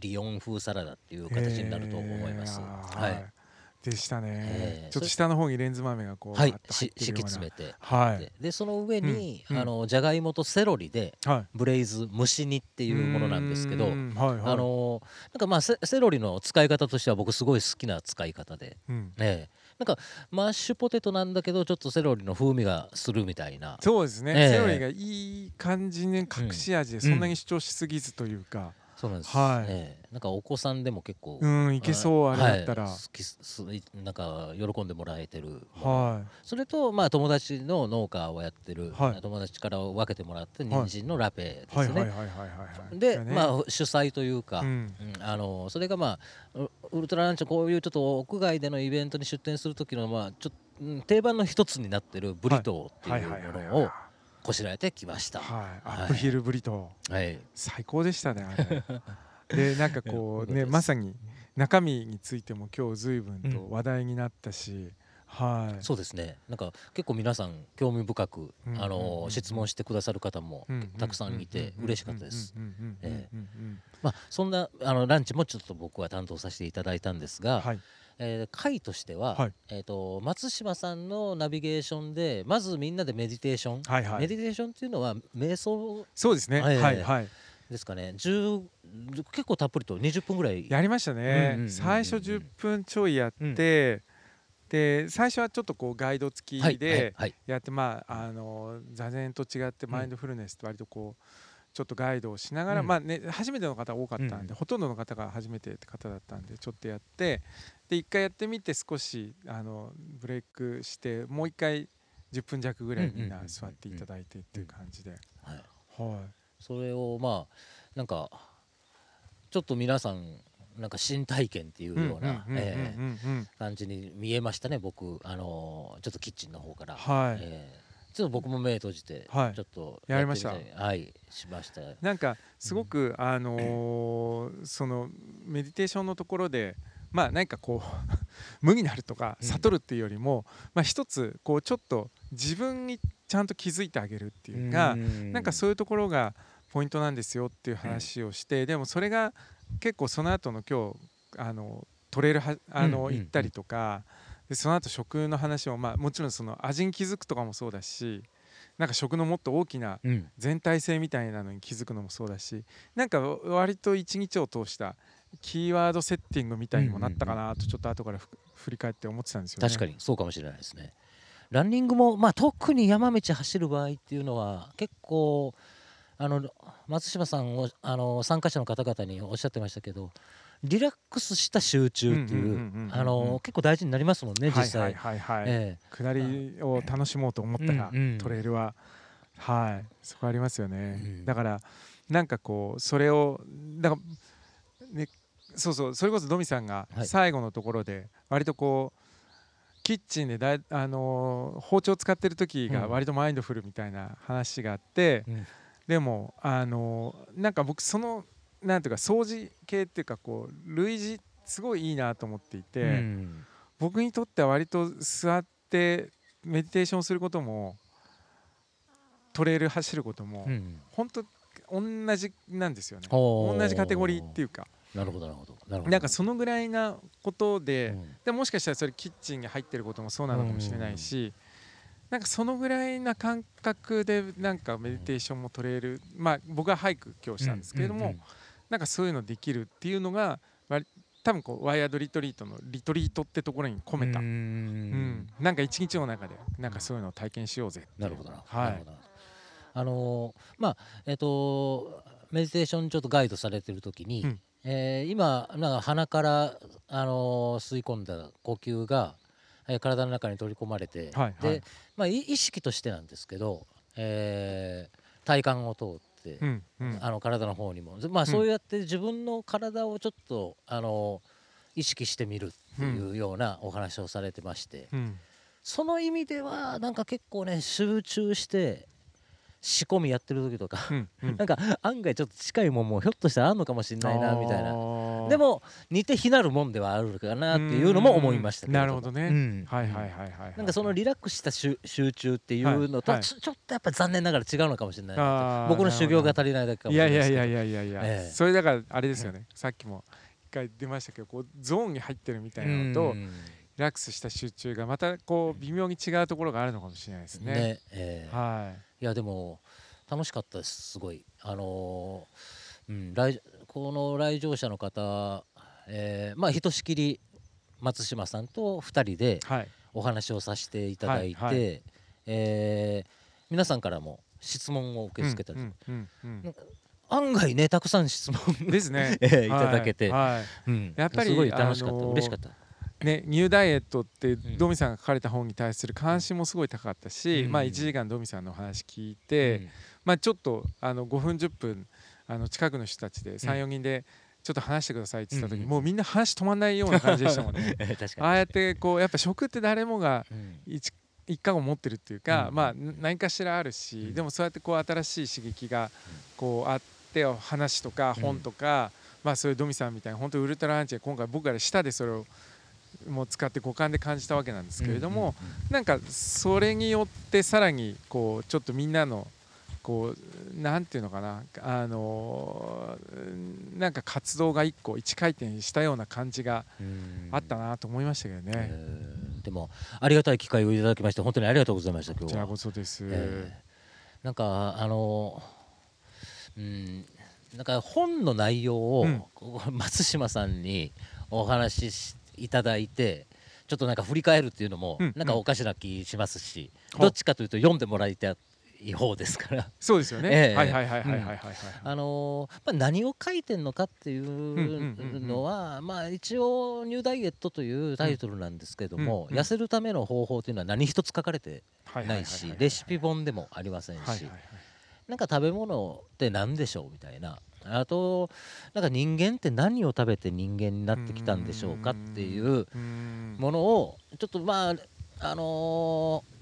リヨン風サラダっていう形になると思います。はいでしたね。えーちょっと下の方にレンズ豆がこうはい。敷き詰めて。はい。ででその上に、あのじゃがいもとセロリではい。ブレイズ蒸し煮っていうものなんですけどはいはい。あのーなんかまあセセロリの使い方としては僕すごい好きな使い方で、うん。ええ。なんかマッシュポテトなんだけどちょっとセロリの風味がするみたいな。そうですね、ええ。セロリがいい感じに隠し味でそんなに主張しすぎずというか、そうなんです、はい。ええ。なんかお子さんでも結構、うんいけそうあれだったら。はい。好きすなんか喜んでもらえてるはそれとまあ友達の農家をやってる、はい。友達から分けてもらってはい。人参のラペですね、いはいはいはいはいはい。で、まあ主催というか、うん。うんあのそれがまあウウルトラランチこういうちょっと屋外でのイベントに出店する時のまあちょっとうん定番の一つになってるブリトーっていうものをこしらえてきました。はい。はい。アップヒルブリトーはい、最高でしたねあれ。でなんかこうねまさに中身についても今日随分とうん。話題になったし、はい。そうですね。なんか結構皆さん興味深く、うん。あのうん。うん。うん。質問してくださる方もうん。たくさんいて嬉しかったです。まあそんなあのランチもちょっと僕は担当させていただいたんですが、はいえー会としては、はい。えっ、と松島さんのナビゲーションでまずみんなでメディテーション、はいはい。メディテーションっていうのは瞑想？そうですね。はいはいはい。ですかね。10結構たっぷりと20分ぐらい。やりましたね、うんうんうんうん最初10分ちょいやって、で最初はちょっとこうガイド付はいきではい。やって、まああの座禅と違ってマインドフルネスって割とこうちょっとガイドをしながら、うん。まあね初めての方多かったんで、うんほとんどの方が初めてって方だったんでちょっとやってで一回やってみて少しあのブレイクしてもう一回10分弱ぐらいみんな座っていただいてっていう感じで、はい、はい。それをまあなんかちょっと皆さんなんか新体験っていうような感じに見えましたね僕あのーちょっとキッチンの方から、はい。えーちょっと僕も目閉じて、はい。ちょっとやりました。はいしました。なんかすごく、あのーそのメディテーションのところでまあ何かこう 無になるとかうん。悟るっていうよりも、まあ一つこうちょっと自分にちゃんと気づいてあげるっていうか、なんかそういうところがポイントなんですよっていう話をして、でもそれが結構その後の今日あのトレイルはあの、うんうん。行ったりとかでその後食の話も、まあ、もちろんその味に気づくとかもそうだしなんか食のもっと大きなうん。全体性みたいなのに気づくのもそうだしなんか割と一日を通したキーワードセッティングみたいにもなったかなとちょっと後からふ振り返って思ってたんですよね。確かにそうかもしれないですね。ランニングも、まあ、特に山道走る場合っていうのは結構あの松島さんをあの参加者の方々におっしゃってましたけどリラックスした集中っていう結構大事になりますもんね実際、はいはいはい。はい、え下りを楽しもうと思ったら、うんうんトレイルははい。そこありますよね、うん。だからなんかこうそれをだからねそうそう。それこそドミさんがはい。最後のところで割とこうキッチンでだいあのー包丁使ってる時がうん。割とマインドフルみたいな話があって、うん。でもあのーなんか僕そのなんていうか掃除系っていうかこう類似すごいいいなと思っていて、えうん。僕にとっては割と座ってメディテーションすることもトレイル走ることも、うん。本当同じなんですよね。同じカテゴリーっていうか。なるほどなるほどなるほど。なんかそのぐらいなことで、うん。でもしかしたらそれキッチンに入ってることもそうなのかもしれないし、なんかそのぐらいな感覚でなんかメディテーションもトレイルまあ僕は俳句今日したんですけれども、うんうんなんかそういうのできるっていうのが割多分こうワイヤードリトリートのリトリートってところに込めた、ううん。ん。なんか一日の中でなんかそういうのを体験しようぜっていう。なるほどな。はい。なるほどあのーまあえっ、とメディテーションちょっとガイドされてる時に、うん。えー今なんか鼻からあのー吸い込んだ呼吸が、えー体の中に取り込まれて、はいはい。で、まあい意識としてなんですけど、えー体幹を通って、うんうん。あの体の方にも、でまあそうやって自分の体をちょっとあのー意識してみるっていうようなお話をされてまして、うん。その意味ではなんか結構ね集中して仕込みやってる時とか、うんうん。なんか案外ちょっと近いもんもひょっとしたらあんのかもしれないなみたいな。なでも似て非なるもんではあるかなっていうのも思いましたけれも。なるほどね、うん。はいはいはいはいはい。なんかそのリラックスした集集中っていうのとははい。ちょっとやっぱ残念ながら違うのかもしれない僕の修行が足りないだけかもしいやいれないですけどやいやいやいやいや、ええ。それだからあれですよね、さっきも一回出ましたけどこうゾーンに入ってるみたいなのと、うん。リラックスした集中がまたこう微妙に違うところがあるのかもしれないですね。ねええ。はいやでも楽しかったですすごい。あのーうん来この来場者の方、えーまあひとしきり松島さんと2人でお話をさせていただいて、はいはえー皆さんからも質問を受け付けたり、うんうん案外ねたくさん質問うんですね。ええいただけて、はいはい。うん。やっぱりすごい楽しかった、あのー嬉しかったね、ニューダイエットってん。ドミさんが書かれた本に対する関心もすごい高かったし、うん。まあ、1時間ドミさんのお話聞いて、うん。まあ、ちょっとあの5分10分あの近くの人たちで34人でちょっと話してくださいって言った時、うん。もうみんな話止まんないような感じでしたもんね。ああやってこうやっぱ食って誰もがうん。一一貫を持ってるっていうか、うん。まあな何かしらあるし、うん。でもそうやってこう新しい刺激がこうあって話とかうん本とか、まあそういうドミさんみたいな本当ウルトラランチで今回僕ら舌でそれをもう使って五感で感じたわけなんですけれども、うなんかそれによってさらにこうちょっとみんなのこうなんていうのかなあのーなんか活動が一個一回転したような感じがうん。あったなと思いましたけどね。えー。でもありがたい機会をいただきまして本当にありがとうございました今日は。こちらこそです。えー。なんかあのうんなんか本の内容を、うん。松島さんにお話ししいただいてちょっとなんか振り返るっていうのも、うんなんかおかしな気しますし、ほう。どっちかというと読んでもらいたい方ですから。そうですよね。ええ。はいはいはいはいはいはいはい。あのーまあ、何を書いてんのかっていんうのは、まあ、一応「ニューダイエット」というタイトルなんですけども、痩せるための方法というのは何一つ書かれてはいないしレシピ本でもありませんし、はいはいはい。なんか食べ物って何でしょうみたいなあとなんか人間って何を食べて人間になってきたんでしょうかっていうものをちょっとまああのー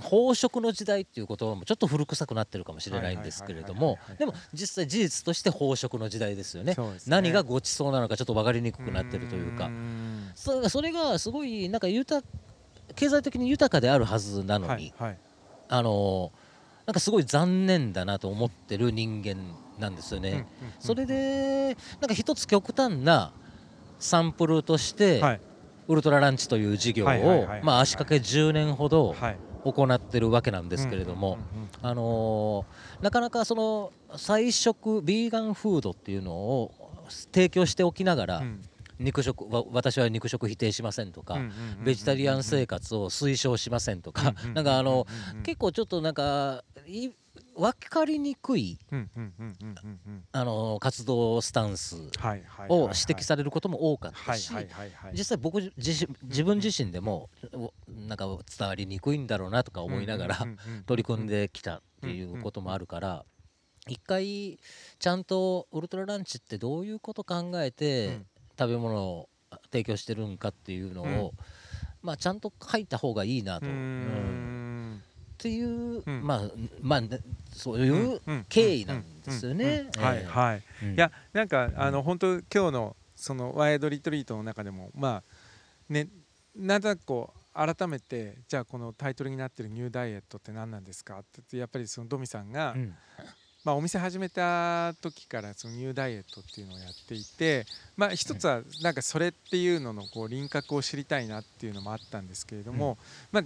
飽食の時代っていう言葉もちょっと古臭くなってるかもしれないんですけれどもでも実際事実として飽食の時代ですよね。ね。何がごちそうなのかちょっと分かりにくくなってるというか。そそれがすごいなんか豊経済的に豊かであるはずなのに、はいはい。あのーなんかすごい残念だなと思ってる人間なんですよね。それでなんか一つ極端なサンプルとして、はい。ウルトラランチという事業をまあ足掛け10年ほどはい。行ってるわけなんですけれども、あのーなかなかその菜食ビーガンフードっていうのを提供しておきながら、うん。肉食わ私は肉食否定しませんとか、ベジタリアン生活を推奨しませんとか、なんかあの、結構ちょっとなんかい分かりにくい活動スタンスを指摘されることも多かったし、実際僕自身自分自身でもおなんか伝わりにくいんだろうなとか思いながら取り組んできたっていうこともあるから一回ちゃんとウルトラランチってどういうこと考えうてん。食べ物を提供してるんかっていうのを、まあ、ちゃんと書いた方がいいなと。っていう、うん。まあまあねそういう経緯なんですよね。うん。うん。はいええ。はいうん。いやなんかあの本当今日のそのワイドリトリートの中でもまあねなんとなくこう改めてじゃあこのタイトルになってるニューダイエットって何なんですか？ってやっぱりそのドミさんが、うん。まあ、お店始めた時からそのニューダイエットっていうのをやっていて、まあ、一つはなんかそれっていうののこう輪郭を知りたいなっていうのもあったんですけれども、まあ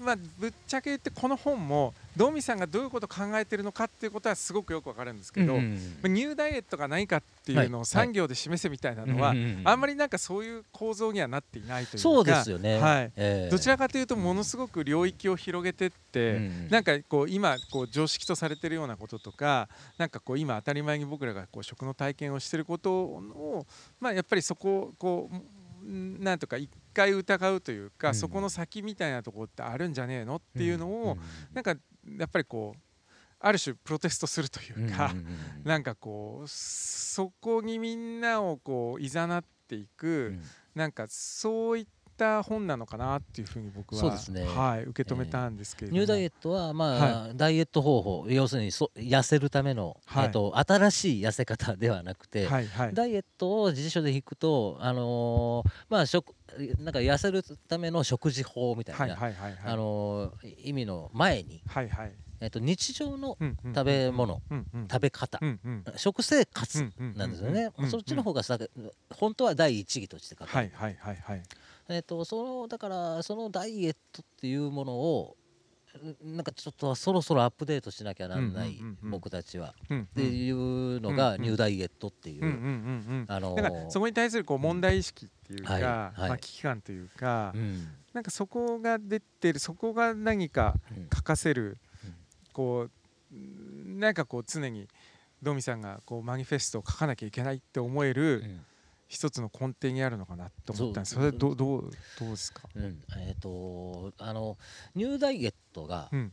まあ、ぶっちゃけ言ってこの本もドミさんがどういうことを考えてるのかっていうことはすごくよくわかるんですけど、うんまあニューダイエットが何かっていうのをはい。産業で示せみたいなのは、うんうんうんあんまりなんかそういう構造にはなっていないというかそうですよね。はい。ええ。どちらかというとものすごく領域を広げてって、うんなんかこう今こう常識とされてるようなこととかなんかこう今当たり前に僕らがこう食の体験をしてることを、まあ、やっぱりそこをこうんなんとか一回疑うというか、うん。そこの先みたいなところってあるんじゃねえのっていうのを、ん。なんかやっぱりこうある種プロテストするというか、なんかこうそこにみんなをこういざなっていく、なんかそういった本なのかなっていうふうに僕はそうです、ねはい、受け止めたんですけれども、ニューダイエットは、まあダイエット方法要するにそ痩せるための、はい。えっと、新しい痩せ方ではなくて、はいはい。ダイエットを辞書で引くと、あのーまあ、食なんか痩せるための食事法みたいな、意味の前に、はいはい。えっと、日常の食べ物、うんうん。食べ方、うんうん。食生活なんですよね、そっちの方がさ本当は第一義として書かれる、はいはいはいはいえっとそのだからそのダイエットっていうものをなんかちょっとそろそろアップデートしなきゃなんない、うんうんうんうん。僕たちは、うんうん。っていうのうんうん。がニューダイエットっていう、そこに対するこう問題意識っていうか、はいはい。まあ、危機感というか、うん。なんかそこが出てるそこが何かうん。書かせる、うん。こうなんかこう常にドミさんがこうマニフェストを書かなきゃいけないって思えるうん一つの根底にあるのかなと思ったんです。それどうどうどうですか、うん。えっ、とあのニューダイエットが、うん。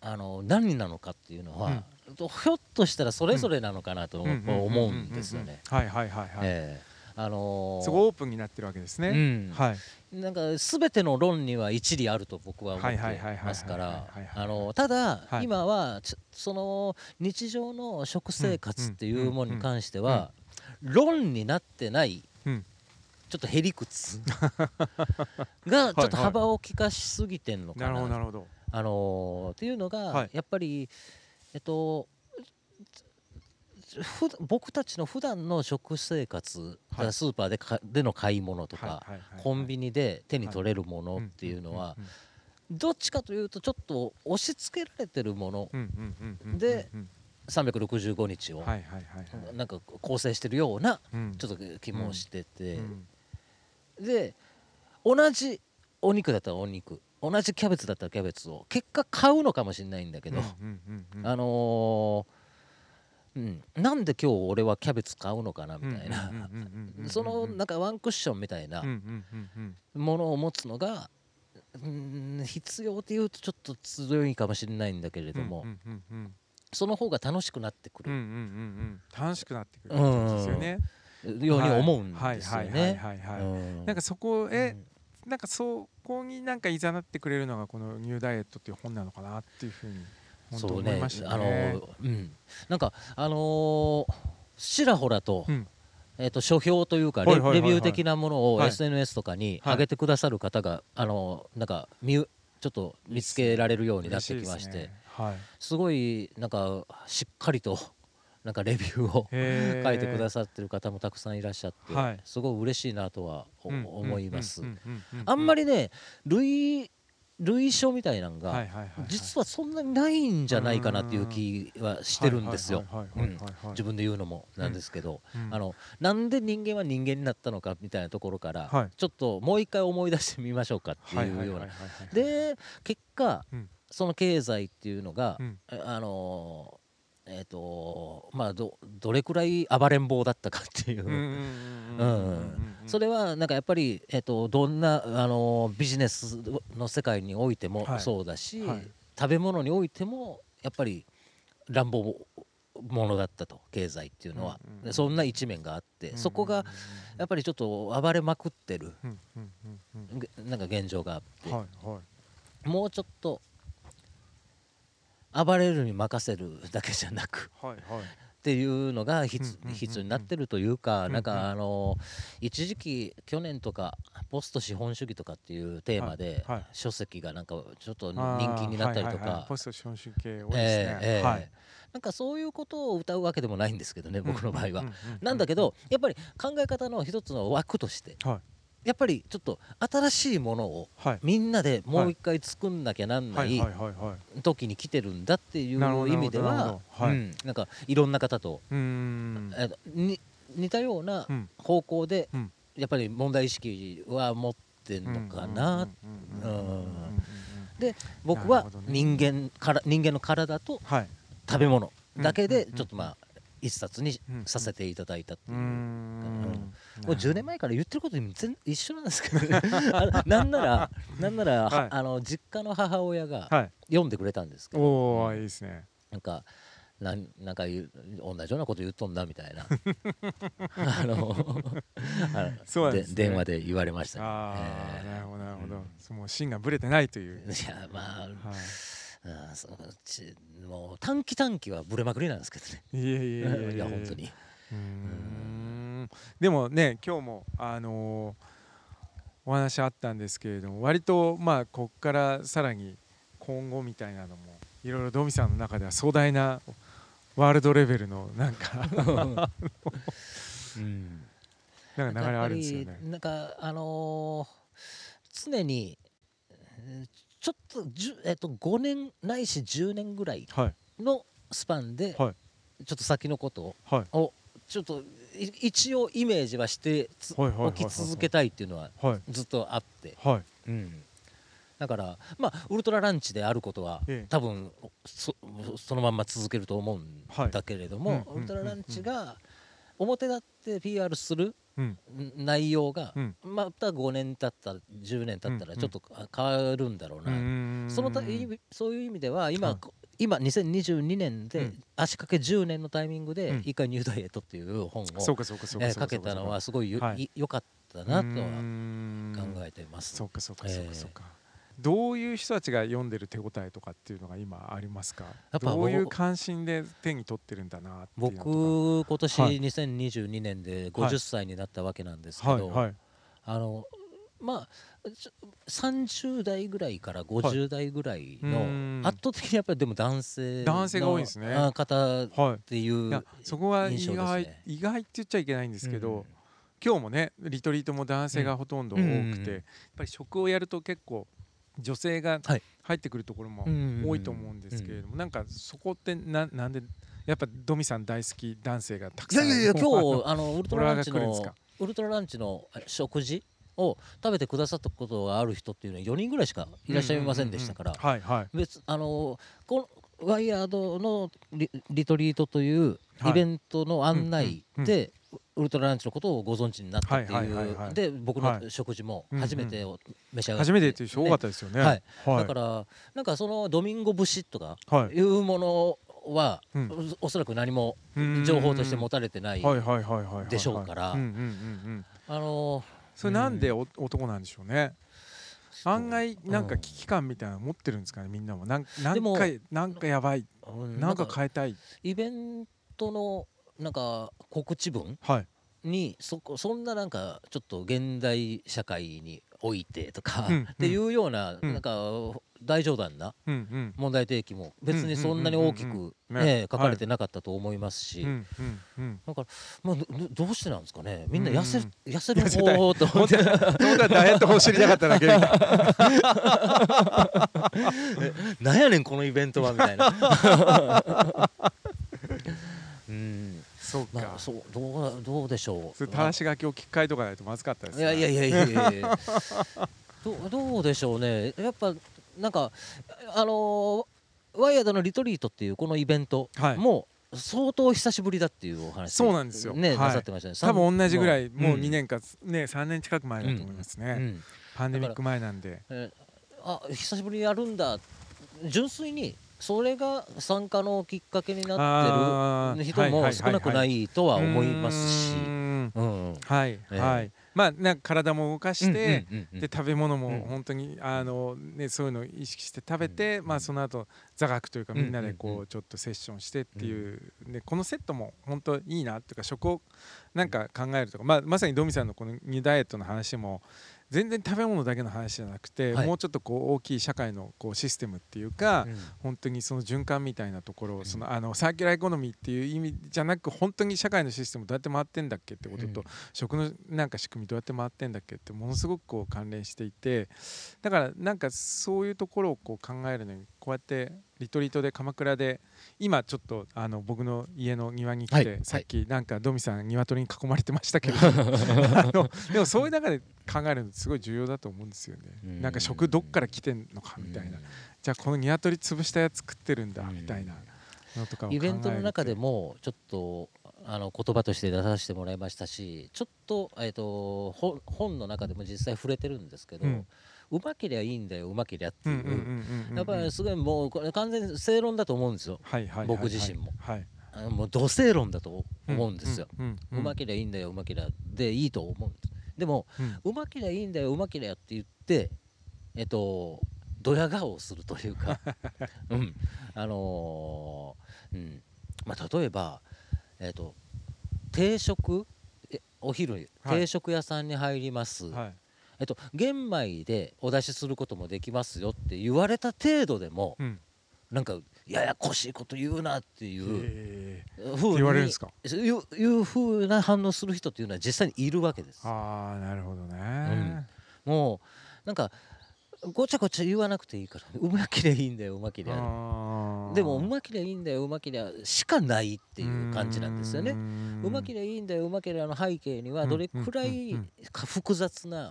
あの何なのかっていうのは、ひょっとしたらそれぞれなのかなと思思うんですよね。はいはいはいはい、ええ。あのーすごいオープンになってるわけですね、うん。はい。なんか全ての論には一理あると僕は思ってはいはいはいはいはいますからあのただ、はい。今はその日常の食生活っていうものに関しては、論になってない、うん。ちょっとへりくつが ちょっと幅を利かしすぎてんのかな。なな。るほど。あのーっていうのが、はい。やっぱりえっとふ僕たちの普段の食生活、スーパーでかでの買い物とか、コンビニで手に取れるものっていうのはどっちかというとちょっと押し付けられてるものでうん365日をなんか構成してるようなうん。ちょっと気もしてて。うん。で同じお肉だったらお肉同じキャベツだったらキャベツを結果買うのかもしれないんだけどあのーうん、なんで今日俺はキャベツ買うのかなみたいな。そのなんかワンクッションみたいなものを持つのがうん必要っていうとちょっと強いかもしれないんだけれども、その方が楽しくなってくる。うんうんうんうん。楽しくなってくるですよね。ように思うんですよね。なんかそこへなんかそこになんかいざなってくれるのがこのニューダイエットっていう本なのかなっていうふうに本当思いましたあね。のうん。なんかあのーちらほらと,、うん。えー、と書評というかレ,、ビュー的なものをはい。SNS とかにはい。上げてくださる方が、あのーなんか見うちょっと見つけられるようになってきましてすねはい。すごいなんかしっかりと なんかレビューを書いてくださってる方もたくさんいらっしゃって、はい。すごい嬉しいなとは思いますう。んうんうん。あんまりりね類類書みたいなのが、実はそんなにないんじゃないかなっていう気はしてるんですよ。自分で言うのもなんですけど、うん。あのなんで人間は人間になったのかみたいなところから、はい。ちょっともう一回思い出してみましょうかってはいうような。で結果、うんその経済っていうのが、うん。あのえっ、とまあどどれくらい暴れん坊だったかっていう。うんうんうんうんうんうんそれはなんかやっぱり、えっとどんな、あのビジネスの世界においてもはい。そうだし、はい。食べ物においてもやっぱり乱暴者だったと経済っていうのは、うんうんそんな一面があって、うんそこがやっぱりちょっと暴れまくってる。うんうん。なんか現状があって、はいはい。もうちょっと暴れるに任せるだけじゃなくはいはい。っていうのが必要になってるというか、なんかあの一時期去年とかポスト資本主義とかっていうテーマで、書籍がなんかちょっと人気になったりとか。ポスト資本主義系多いですね。ええええ。はい。なんかそういうことを歌うわけでもないんですけどね僕の場合は。なんだけどやっぱり考え方の一つの枠としてはいやっぱりちょっと新しいものをはい。みんなでもう一回作んなきゃなんなはい。時に来てるんだっていう意味ではなん。かいろんな方と似たようなうん。方向でうん。やっぱり問題意識は持ってんのかな。で僕は人間から人間の体とはい。食べ物だけでうん。ちょっとまあ一冊にさせていただいたっていう。う。ん。ん。もう10年前から言ってること全一緒なんですけどなんなら なんなら、はい。あの実家の母親がはい。読んでくれたんですけど、おおいいですね。なんかなんなんか同じようなこと言っとんだみたいな。あのそうで、ね、電話で言われました、ね、ああ、えー、なるほどなるほど、うん、もう芯がぶれてないという。いやまあ、はいあそちもう短期短期はぶれまくりなんですけどね。いやいやいやいや本当に。うん。でもね今日もあのー、お話あったんですけれども割とまあここからさらに今後みたいなのもいろいろドミさんの中では壮大なワールドレベルのなんか うん、なんか流れあるんですよね。なんかあのー、常にちょっとえっと5年ないし10年ぐらいのスパンで、ちょっと先のことをちょっと一応イメージはしておき続けたいっていうのはずっとあって、うん、だからまあウルトラランチであることは、ええ、多分そそのまんま続けると思うんだけれども、ウルトラランチが表立って PR する内容が、うん、また5年経った10年経ったらちょっと変わるんだろうな、うん、そのたそういう意味では今、今2022年で足掛け10年のタイミングで「一回ニューダイエット」っていう本をかけたのはすごいよ,、はい、よかったなとは考えてます。そうかそうかそうかそうか、どういう人たちが読んでる手応えとかっていうのが今ありますか？どういう関心で手に取ってるんだな僕今年2022年で50歳になったわけなんですけど、はいはい、あのまあ30代ぐらいから50代ぐらいの圧倒的にやっぱりでも男性男性が多いですね。方っていう、はい、そこは意外意外って言っちゃいけないんですけど、うん、今日もねリトリートも男性がほとんど多くて、やっぱり食をやると結構女性が入ってくるところも多いと思うんですけれども、なんかそこってななんでやっぱドミさん大好き男性がたくさんいやいや 今日あのウルトラランチのウルトラランチの食事を食べてくださったことがある人っていうのは4人ぐらいしかいらっしゃいませんでしたから。別あのこのワイヤードのリリトリートというイベントの案内でウルトラランチのことをご存知になったっていう。で僕の食事も初めてを召し上がって、初めてっていう人多かったですよね、はい。だからなんかそのドミンゴ節とかい。うものは、おそらく何も情報として持たれてないでしょうから。あのそれなんで男なんでしょうね？案外なんか危機感みたいなの持ってるんですかねみんなも。なんなんかなんかやばい。なんか変えたい。イベントのなんか告知文にそこそんななんかちょっと現代社会においてとか、うんっていうような、なんか大冗談な問題提起も別にそんなに大きく、ね書かれてなかったと思いますし、だから、まあ、どうしてなんですかね？みんな痩せ,、痩せる方法と思って本当はダイエット法知りたかっただけ。なんやねんこのイベントはみたいな。そうか、まあ、そうどうどうでしょう。それし書きを聞き換えとかないとまずかったです、ね、いやいやいやいや。い やどどうでしょうね。やっぱなんかあのー、ワイヤードのリトリートっていうこのイベントも、相当久しぶりだっていうお話、そうなんですよ、ね、はい、なさってましたね。多分同じぐらいもう2年か、うん、ね3年近く前だと思いますね、うん。うん、パンデミック前なんで、えー、あ久しぶりにやるんだ。純粋にそれが参加のきっかけになってる人も少なくないとは思いますし。はいはい。まあなんか体も動かしてで食べ物も本当にあのねそういうのを意識して食べてまあその後座学というかみんなでこうちょっとセッションしてっていうでこのセットも本当いいなっていうか食をなんか考えるとかまあまさにドミさんのこの New Diet の話も全然食べ物だけの話じゃなくて、はい、もうちょっとこう大きい社会のこうシステムっていうか、うん、本当にその循環みたいなところ、うん、そのあのサーキュラーエコノミーっていう意味じゃなく本当に社会のシステムどうやって回ってんだっけってことと、うん、食のなんか仕組みどうやって回ってんだっけってものすごくこう関連していてだからなんかそういうところをこう考えるのにこうやってリトリートで鎌倉で今ちょっとあの僕の家の庭に来て、はい、さっきなんかドミさん鶏に囲まれてましたけど あのでもそういう中で考えるのすごい重要だと思うんですよね。なんか食どっから来てんのかみたいな。じゃあこの鶏潰したやつ食ってるんだみたいなのとかイベントの中でもちょっとあの言葉として出させてもらいましたしちょっと,、えーと、本の中でも実際触れてるんですけど、うん、うまけりゃいいんだようまけりゃってう。んいう,、やっぱりすごいもうこれ完全に正論だと思うんですよ。僕自身も。はい。もう土正論だと思うんですよ、うまけりゃいいんだようまけりゃでいいと思うんでもうまけりゃいいんだようまけりゃって言ってえっとドヤ顔をするというか、うん、あのーうん。まあ、例えば、えっと定食えお昼はい。定食屋さんに入ります、はいえっと、玄米でお出しすることもできますよって言われた程度でも、うん。なんかややこしいこと言うなっていうふうに言われるんですか？いういうふうな反応する人っていうのは実際にいるわけです。ああなるほどね。もうなんかごちゃごちゃ言わなくていいからうまけりゃいいんだようまけりでもうまけりゃいいんだようまけりゃしかないっていう感じなんですよね。ん。うまけりゃいいんだようまけりゃの背景にはどれくらうんい複雑な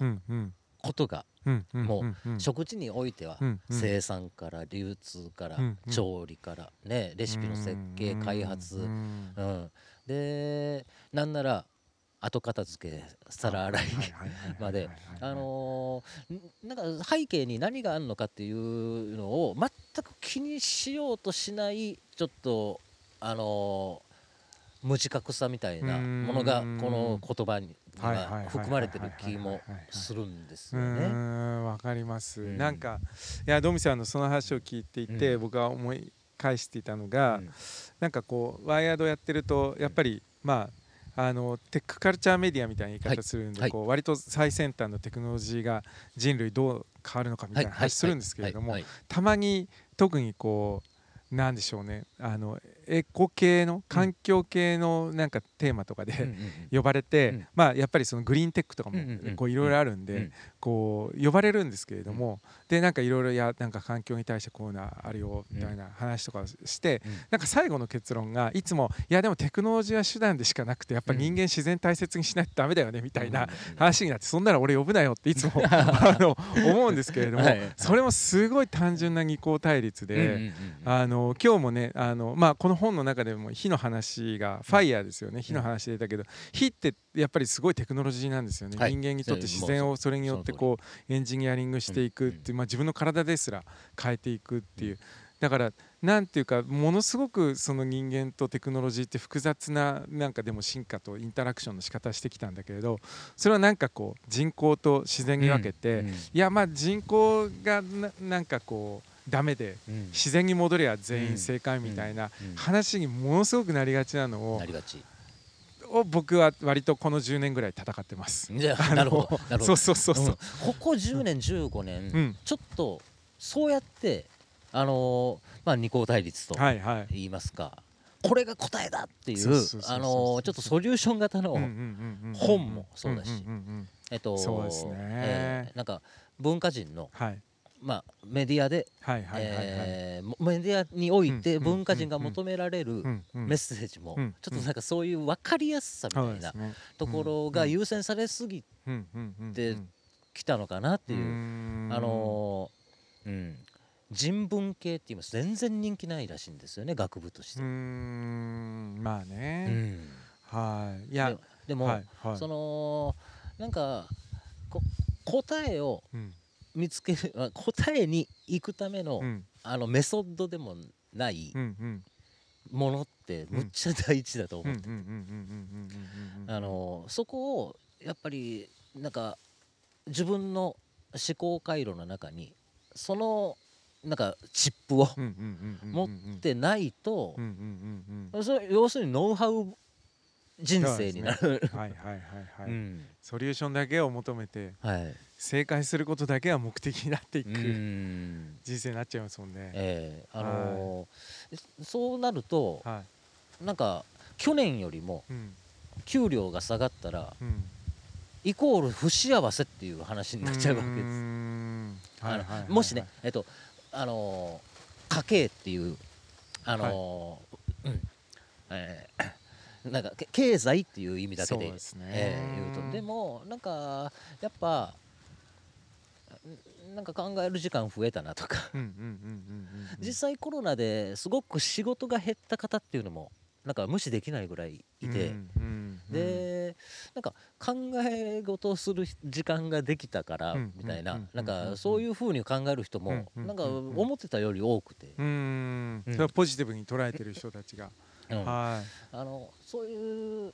ことがもう食事においては生産から流通から調理からねレシピの設計開発うんうん。でなんなら後片付け皿洗いまで。あのなんか背景に何があるのかっていうのを全く気にしようとしないちょっとあのー無自覚さみたいなものがうん。この言葉に含まれてる気もするんですうよね。わかります、うん。なんかいやドミさんのその話を聞いていて、うん。僕は思い返していたのが、うん。なんかこう WIRED やってるとやっぱり、まああのテックカルチャーメディアみたいな言い方するんで、はい。こう割と最先端のテクノロジーが人類どう変わるのかみたいな話するんですけれども、たまに特にこうなんでしょうね。あのエコ系の環境系のなんかテーマとかで、呼ばれて、まあやっぱりそのグリーンテックとかもいろいろあるんで、こう呼ばれるんですけれども、でなんかいろいろやなんか環境に対してこういうのあるよみたいな話とかをして、なんか最後の結論がいつもいやでもテクノロジーは手段でしかなくてやっぱ人間自然大切にしないとダメだよねみたいな話になってそんなら俺呼ぶなよっていつもあの思うんですけれども、それもすごい単純な二項対立で。あの今日もねあの、まあ、この本の中でも火の話がファイヤーですよね。火の話出たけど火ってやっぱりすごいテクノロジーなんですよね、はい。人間にとって自然をそれによってこうエンジニアリングしていくっていう、まあ、自分の体ですら変えていくっていう。だからなんていうかものすごくその人間とテクノロジーって複雑ななんかでも進化とインタラクションの仕方してきたんだけれどそれはなんかこう人口と自然に分けて、いやまあ人口がななんかこうダメでうん。自然に戻りゃ全員正解みたいな話にものすごくなりがちなのをなりがち。を僕は割とこの10年ぐらい戦ってます。じ ゃなるほど。なるほど。そうそうそうそう。うん。ここ10年15年、うん。ちょっとそうやってあのーまあ二項対立とはいはい。言いますか、これが答えだっていうあのーちょっとソリューション型の、本もそうだしえっとそうですね。えーなんか文化人のはいまあメディアで、メディアにおいてうん文化人が求められるメッセージもうんちょっとなんかそういう分かりやすさみたいなところが優先されすぎてきたのかなっていう。ん。あのーうん、人文系って言います。全然人気ないらしいんですよね学部として。まあうね、ん。はい。いやででも、はいはい。そのなんかこ答えをうん見つける答えに行くための,うん、あのメソッドでもないものってむっちゃ大事だと思って。てそこをやっぱりなんか自分の思考回路の中にそのなんかチップを持ってないと要するにノウハウ人生になる、ね、はいはいはいはい、ソリューションだけを求めて、はい、正解することだけが目的になっていく。うん。人生になっちゃいますもんね。ええ。あのーそうなるとはなんか去年よりも給料が下がったらうん。イコール不幸せっていう話になっちゃうわけです。ん。はいはいはいはい。もしね、えっとあのー家計っていうあのーうん。えーなんかけ経済っていう意味だけでですね。えー言うと。でもなんかやっぱんなんか考える時間増えたなとか。実際コロナですごく仕事が減った方っていうのもなんか無視できないぐらいいて、でなんか考え事をする時間ができたからうんみたいな、うんな。んかそういうふうに考える人も、うんなんか思ってたより多くて、うん。うん。それはポジティブに捉えてる人たちが、うん。はあのそういう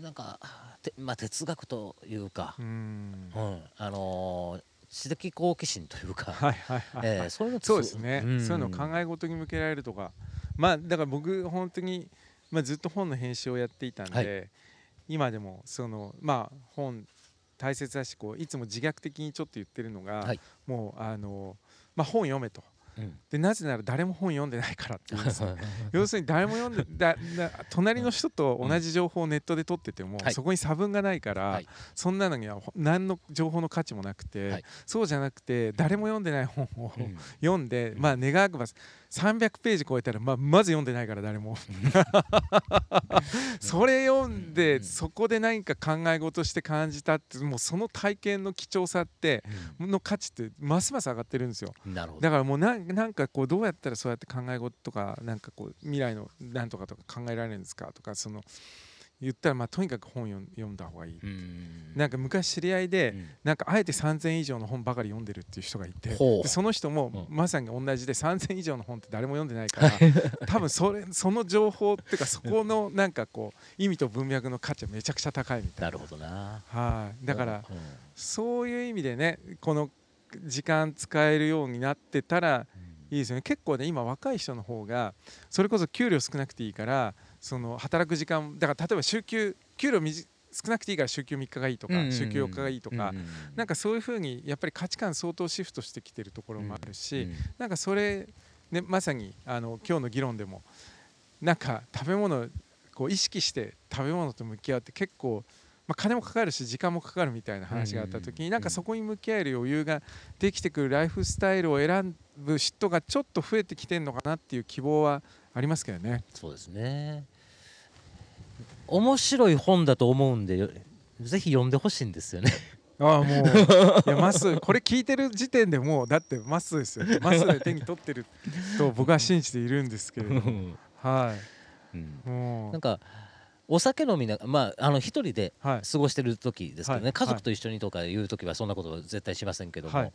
なんかて、まあ、哲学というか。い、う、ん。うん。あの知的好奇心というか、はいはいはい、えーそういうのそうですね、んそういうの考え事に向けられるとかまあだから僕本当に、まあ、ずっと本の編集をやっていたんで、はい今でもそのまあ本大切だしこういつも自虐的にちょっと言ってるのが、はいもうあの、まあ、本読めとでなぜなら誰も本読んでないからっていう 要するに誰も読んで だだ隣の人と同じ情報をネットで取ってても、はいそこに差分がないから、はいそんなのにはほ何の情報の価値もなくて、はい。そうじゃなくて誰も読んでない本を、うん。読んで、まあ願わくば300ページ超えたら、まあ、まず読んでないから誰も。それ読んでそこで何か考え事して感じたってもうその体験の貴重さっての価値ってますます上がってるんですよ。だからもうなんかこうどうやったらそうやって考え事とかなんかこう未来のなんとかとか考えられるんですかとかその言ったらまあとにかく本読ん読んだ方がいい、うん。なんか昔知り合いで、うん。なんかあえて3000以上の本ばかり読んでるっていう人がいてその人もうん。まさに同じで3000以上の本って誰も読んでないから 多分それその情報っていうかそこのなんかこう意味と文脈の価値はめちゃくちゃ高いみたいな。なるほどな。はい。だからうん。そういう意味でねこの時間使えるようになってたらいいですよね。結構ね今若い人の方がそれこそ給料少なくていいからその働く時間だから例えば週休給料少なくていいから週休3日がいいとか、週休4日がいいとか、なんかそういうふうにやっぱり価値観相当シフトしてきてるところもあるし、うんなんかそれ、ね、まさにあの今日の議論でもなんか食べ物こう意識して食べ物と向き合うって結構、まあ、金もかかるし時間もかかるみたいな話があった時に、うんなんかそこに向き合える余裕ができてくるライフスタイルを選ぶ人がちょっと増えてきてるのかなっていう希望はありますけどね。そうですね面白い本だと思うんでぜひ読んでほしいんですよね。ああもう。いやマスこれ聞いてる時点でもうだってマスですよマスで手に取ってると僕は信じているんですけれど。もはうん。いもう。なんかお酒飲みなまああの一人ではい。過ごしてる時ですけどね、はい。家族と一緒にとかいう時はそんなことは絶対しませんけども、はい。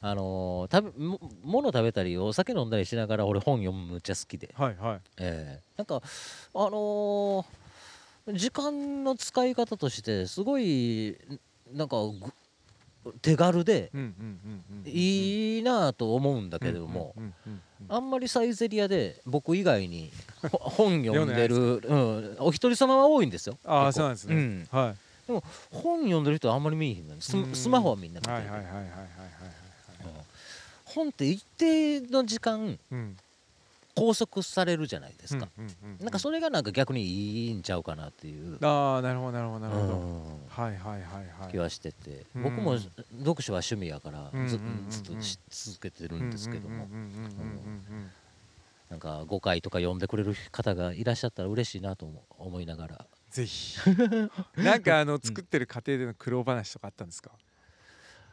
あのー食べも物食べたりお酒飲んだりしながら俺本読むむっちゃ好きで、はいはい。えーなんかあのー時間の使い方としてすごいなんかぐ手軽でいいなと思うんだけれども、あんまりサイゼリアで僕以外にほ 本読んでる、うん、お一人様は多いんですよ。あそうなんですね、うん。はい。本読んでる人はあんまり見えへんのにスうん。スマホはみんな見て。る、本って一定の時間うん拘束されるじゃないですか、なんかそれがなんか逆にいいんちゃうかなっていう、ああなるほどなるほどなるほど、うん。はいはいはいはい。気はしてて、うん。僕も読書は趣味やからずっとし続けてるんですけども、なんか5回とか読んでくれる方がいらっしゃったら嬉しいなと思思いながら。ぜひ。なんかあの作ってる過程での苦労話とかあったんですか、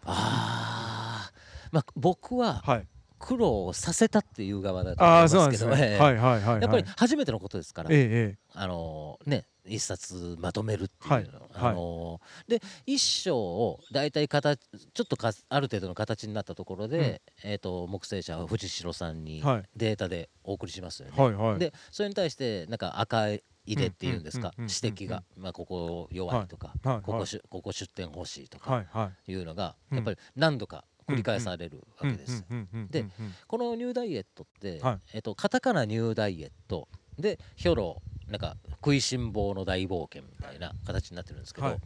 あー。まあ僕ははい苦労をさせたっていう側だと思いますけどええ。はいはいはいはい。やっぱり初めてのことですから、えええあのね一冊まとめるっていうの、はいあので一章を大体形ちょっとかある程度の形になったところで、えー、と木星社藤代さんにはい。データでお送りしますよね。えはいはい。でそれに対してなんか赤い入れっていうんですか？うんうんうんうん指摘が、まあ、ここ弱いとか、はいはいここしここ出店欲しいとかはいうのがうん。やっぱり何度か繰り返されるわけです。でこのニューダイエットって、はいえっと、カタカナニューダイエットでヒョロなんか食いしん坊の大冒険みたいな形になってるんですけど、はい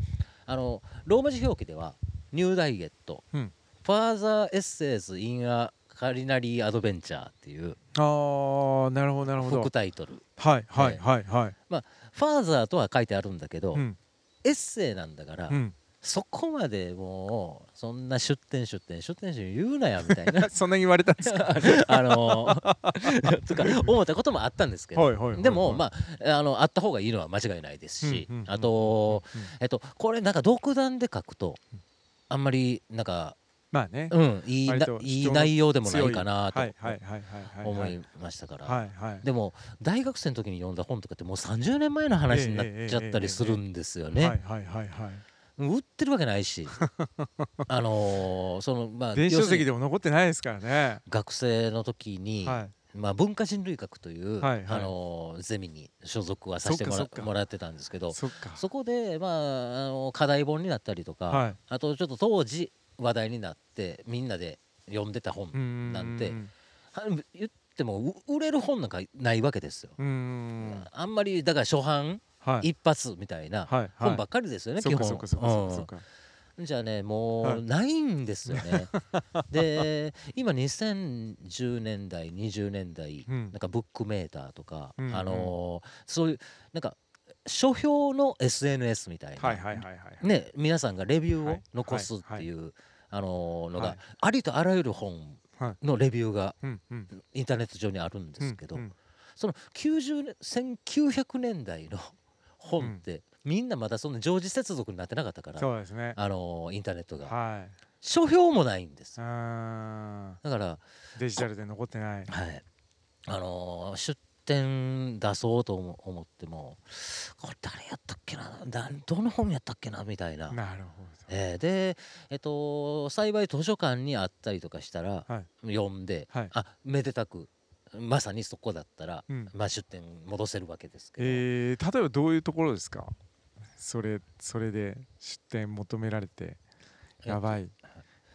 あのローマ字表記ではニューダイエット、うんファーザーエッセイズ・イン・ア・カリナリー・アドベンチャーっていうあなるほどなるほど副タイトルはいはいええはいはいファーザーとは書いてあるんだけど、うんエッセイなんだから、うんそこまでもうそんな出店出店出店出店言うなやみたいな。そんなに言われたんですか？あの とか思ったこともあったんですけど、でもまああのあった方がいいのは間違いないですし、うんうんうんあと、えっとこれなんか独断で書くとあんまりなんかまあね。うん、いいいい内容でもな強いかなと思いましたから、はいはい。でも大学生の時に読んだ本とかってもう30年前の話になっちゃったりするんですよね。売ってるわけないし。あのーそのまあ電子書籍でも残ってないですからね。学生の時に、はい。まあ、文化人類学という、はいはい。あのーゼミに所属はさせてもらもらってたんですけどそこで、まあ、あの課題本になったりとか、はい。あとちょっと当時話題になってみんなで読んでた本なんては言ってもう売れる本なんかないわけですよ。あんまりだから初版はい一発みたいな本ばっかりですよね、基本。じゃあねもはいうないんですよね。で今2010年代20年代、うん。なんかブックメーターとか、うんうん。あのーそういうなんか書評の SNS みたいな、ね、皆さんがレビューをはい残すっていう、あのーのが、はい。ありとあらゆる本はい。のレビューがインターネット上にあるんですけど、うんうん。その90年1900年代の本って、みんなまだそんな常時接続になってなかったから、そうですね。あのーインターネットが。はい。書評もないんです。だから、ーデジタルで残ってない。はい。あのー出展出そうと思思ってもこれ誰やったっけなだどの本やったっけなみたいな。なるほえーで、えっと、幸い図書館にあったりとかしたら、はい。読んで、はい。あめでたくまさにそこだったら、うん。まあ、出店戻せるわけですけど、えー例えばどういうところですか？それそれで出店求められてやばい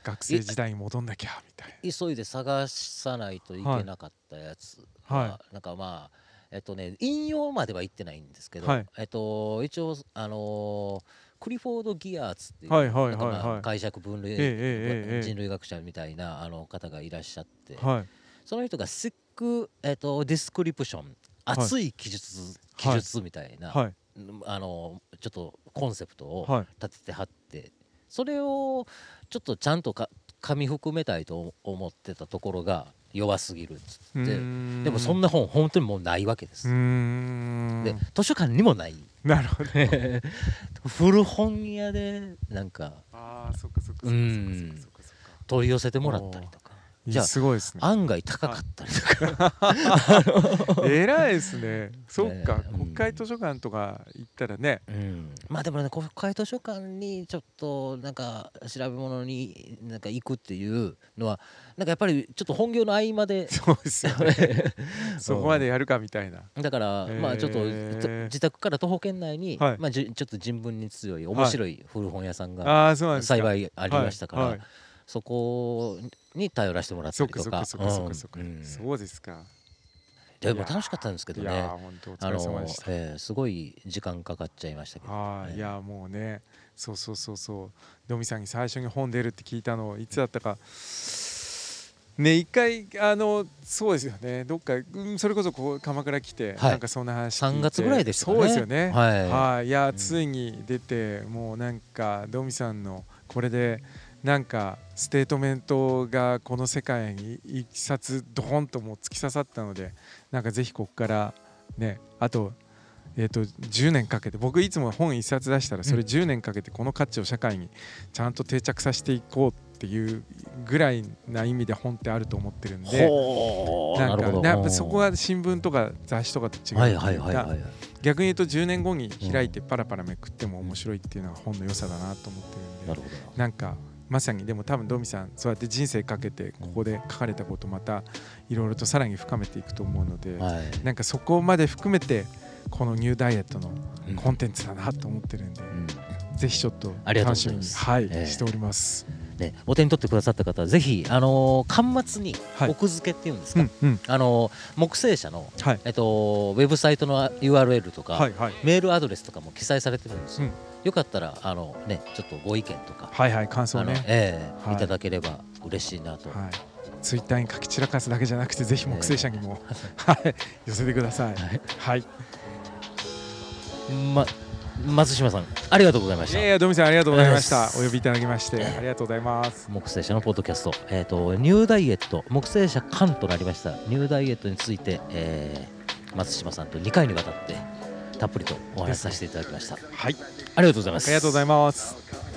学生時代に戻んなきゃみたい急いで探さないといけなかったやつは、はなんかまあえっとね引用までは言ってないんですけど、はい。えっと一応あのークリフォード・ギアーツっていう、はいはいはい解釈分類、人類学者みたいなあの方がいらっしゃって、なはい。その人がシック、えっとディスクリプション熱い記述、記述みたいな、はい。あのちょっとコンセプトをはい。立ててはってそれをちょっとちゃんとか噛み含めたいと思ってたところが弱すぎるっつうってでもそんな本本当にもうないわけです。で図書館にもない。なるほど。古本屋でなんかああそっかそっかそっかそっかうんそっかそっか。取り寄せてもらったりとかじゃあすごいですね。案外高かったりとか、偉いですね。そっか国会図書館とか行ったらね。うん、まあでもね国会図書館にちょっとなんか調べ物になんか行くっていうのはなんかやっぱりちょっと本業の合間で。そうですよね。そこまでやるかみたいな。だから、まあちょっと自宅から徒歩圏内に、はい。まあ、ちょっと人文に強い面白い古本屋さんがああそうなんですか。幸いありましたから、はい。はいそこに頼らせてもらったりとか。かそうですか。でも楽しかったんですけどいやねあのえーすごい時間かかっちゃいましたけど、はい、ねいやもうね。そうそうそうそう。ドミさんに最初に本出るって聞いたのいつだったか。ね一回あのそうですよね。どっか、うん、それこそこう鎌倉来て、はい。なんかそんな話聞いて。3月ぐらいでしね。そうですよね。はい。い、いやうん。ついに出て、もうなんかドミさんのこれでなんかステートメントがこの世界に一冊ドーンともう突き刺さったのでなんかぜひここからねあとえー、と10年かけて僕いつも本一冊出したらそれうん10年かけてこの価値を社会にちゃんと定着させていこうっていうぐらいな意味で本ってあると思ってるんでなんるほど。やっぱそこは新聞とか雑誌とかと違う。はいとはいいうはいはい。か逆に言うと10年後に開いてパラパラめくっても面白いっていうのが本の良さだなと思ってるんでなんかまさにでも多分ドミさんそうやって人生かけてここで書かれたことまたいろいろとさらに深めていくと思うので、なはい。なんかそこまで含めてこのニューダイエットのうん。コンテンツだなと思ってるんで、うん。ぜひちょっと楽しみにはい、ええ。しております。ね、お手に取ってくださった方はぜひ、あのー端末にはい。奥付けっていうんですか、うんうん。あのー木星社の、はい。えっと、ウェブサイトの URL とか、はいはい。メールアドレスとかも記載されてるんですよ、うんよかったらあの、ね、ちょっとご意見とか、はいはい感想ね。ええはいいただければ嬉しいなと、はい。ツイッターに書き散らかすだけじゃなくてぜひ木星社にも、はい寄せてください。はいはい。ま、松島さんありがとうございましたいやいやドミさんありがとうございました。お呼びいただきましてありがとうございます。木星社のポッドキャスト、えー、とニューダイエット木星社間となりましたニューダイエットについて、えー松島さんと2回にわたってたっぷりとお話しさせていただきました、はい。ありがとうございますありがとうございます。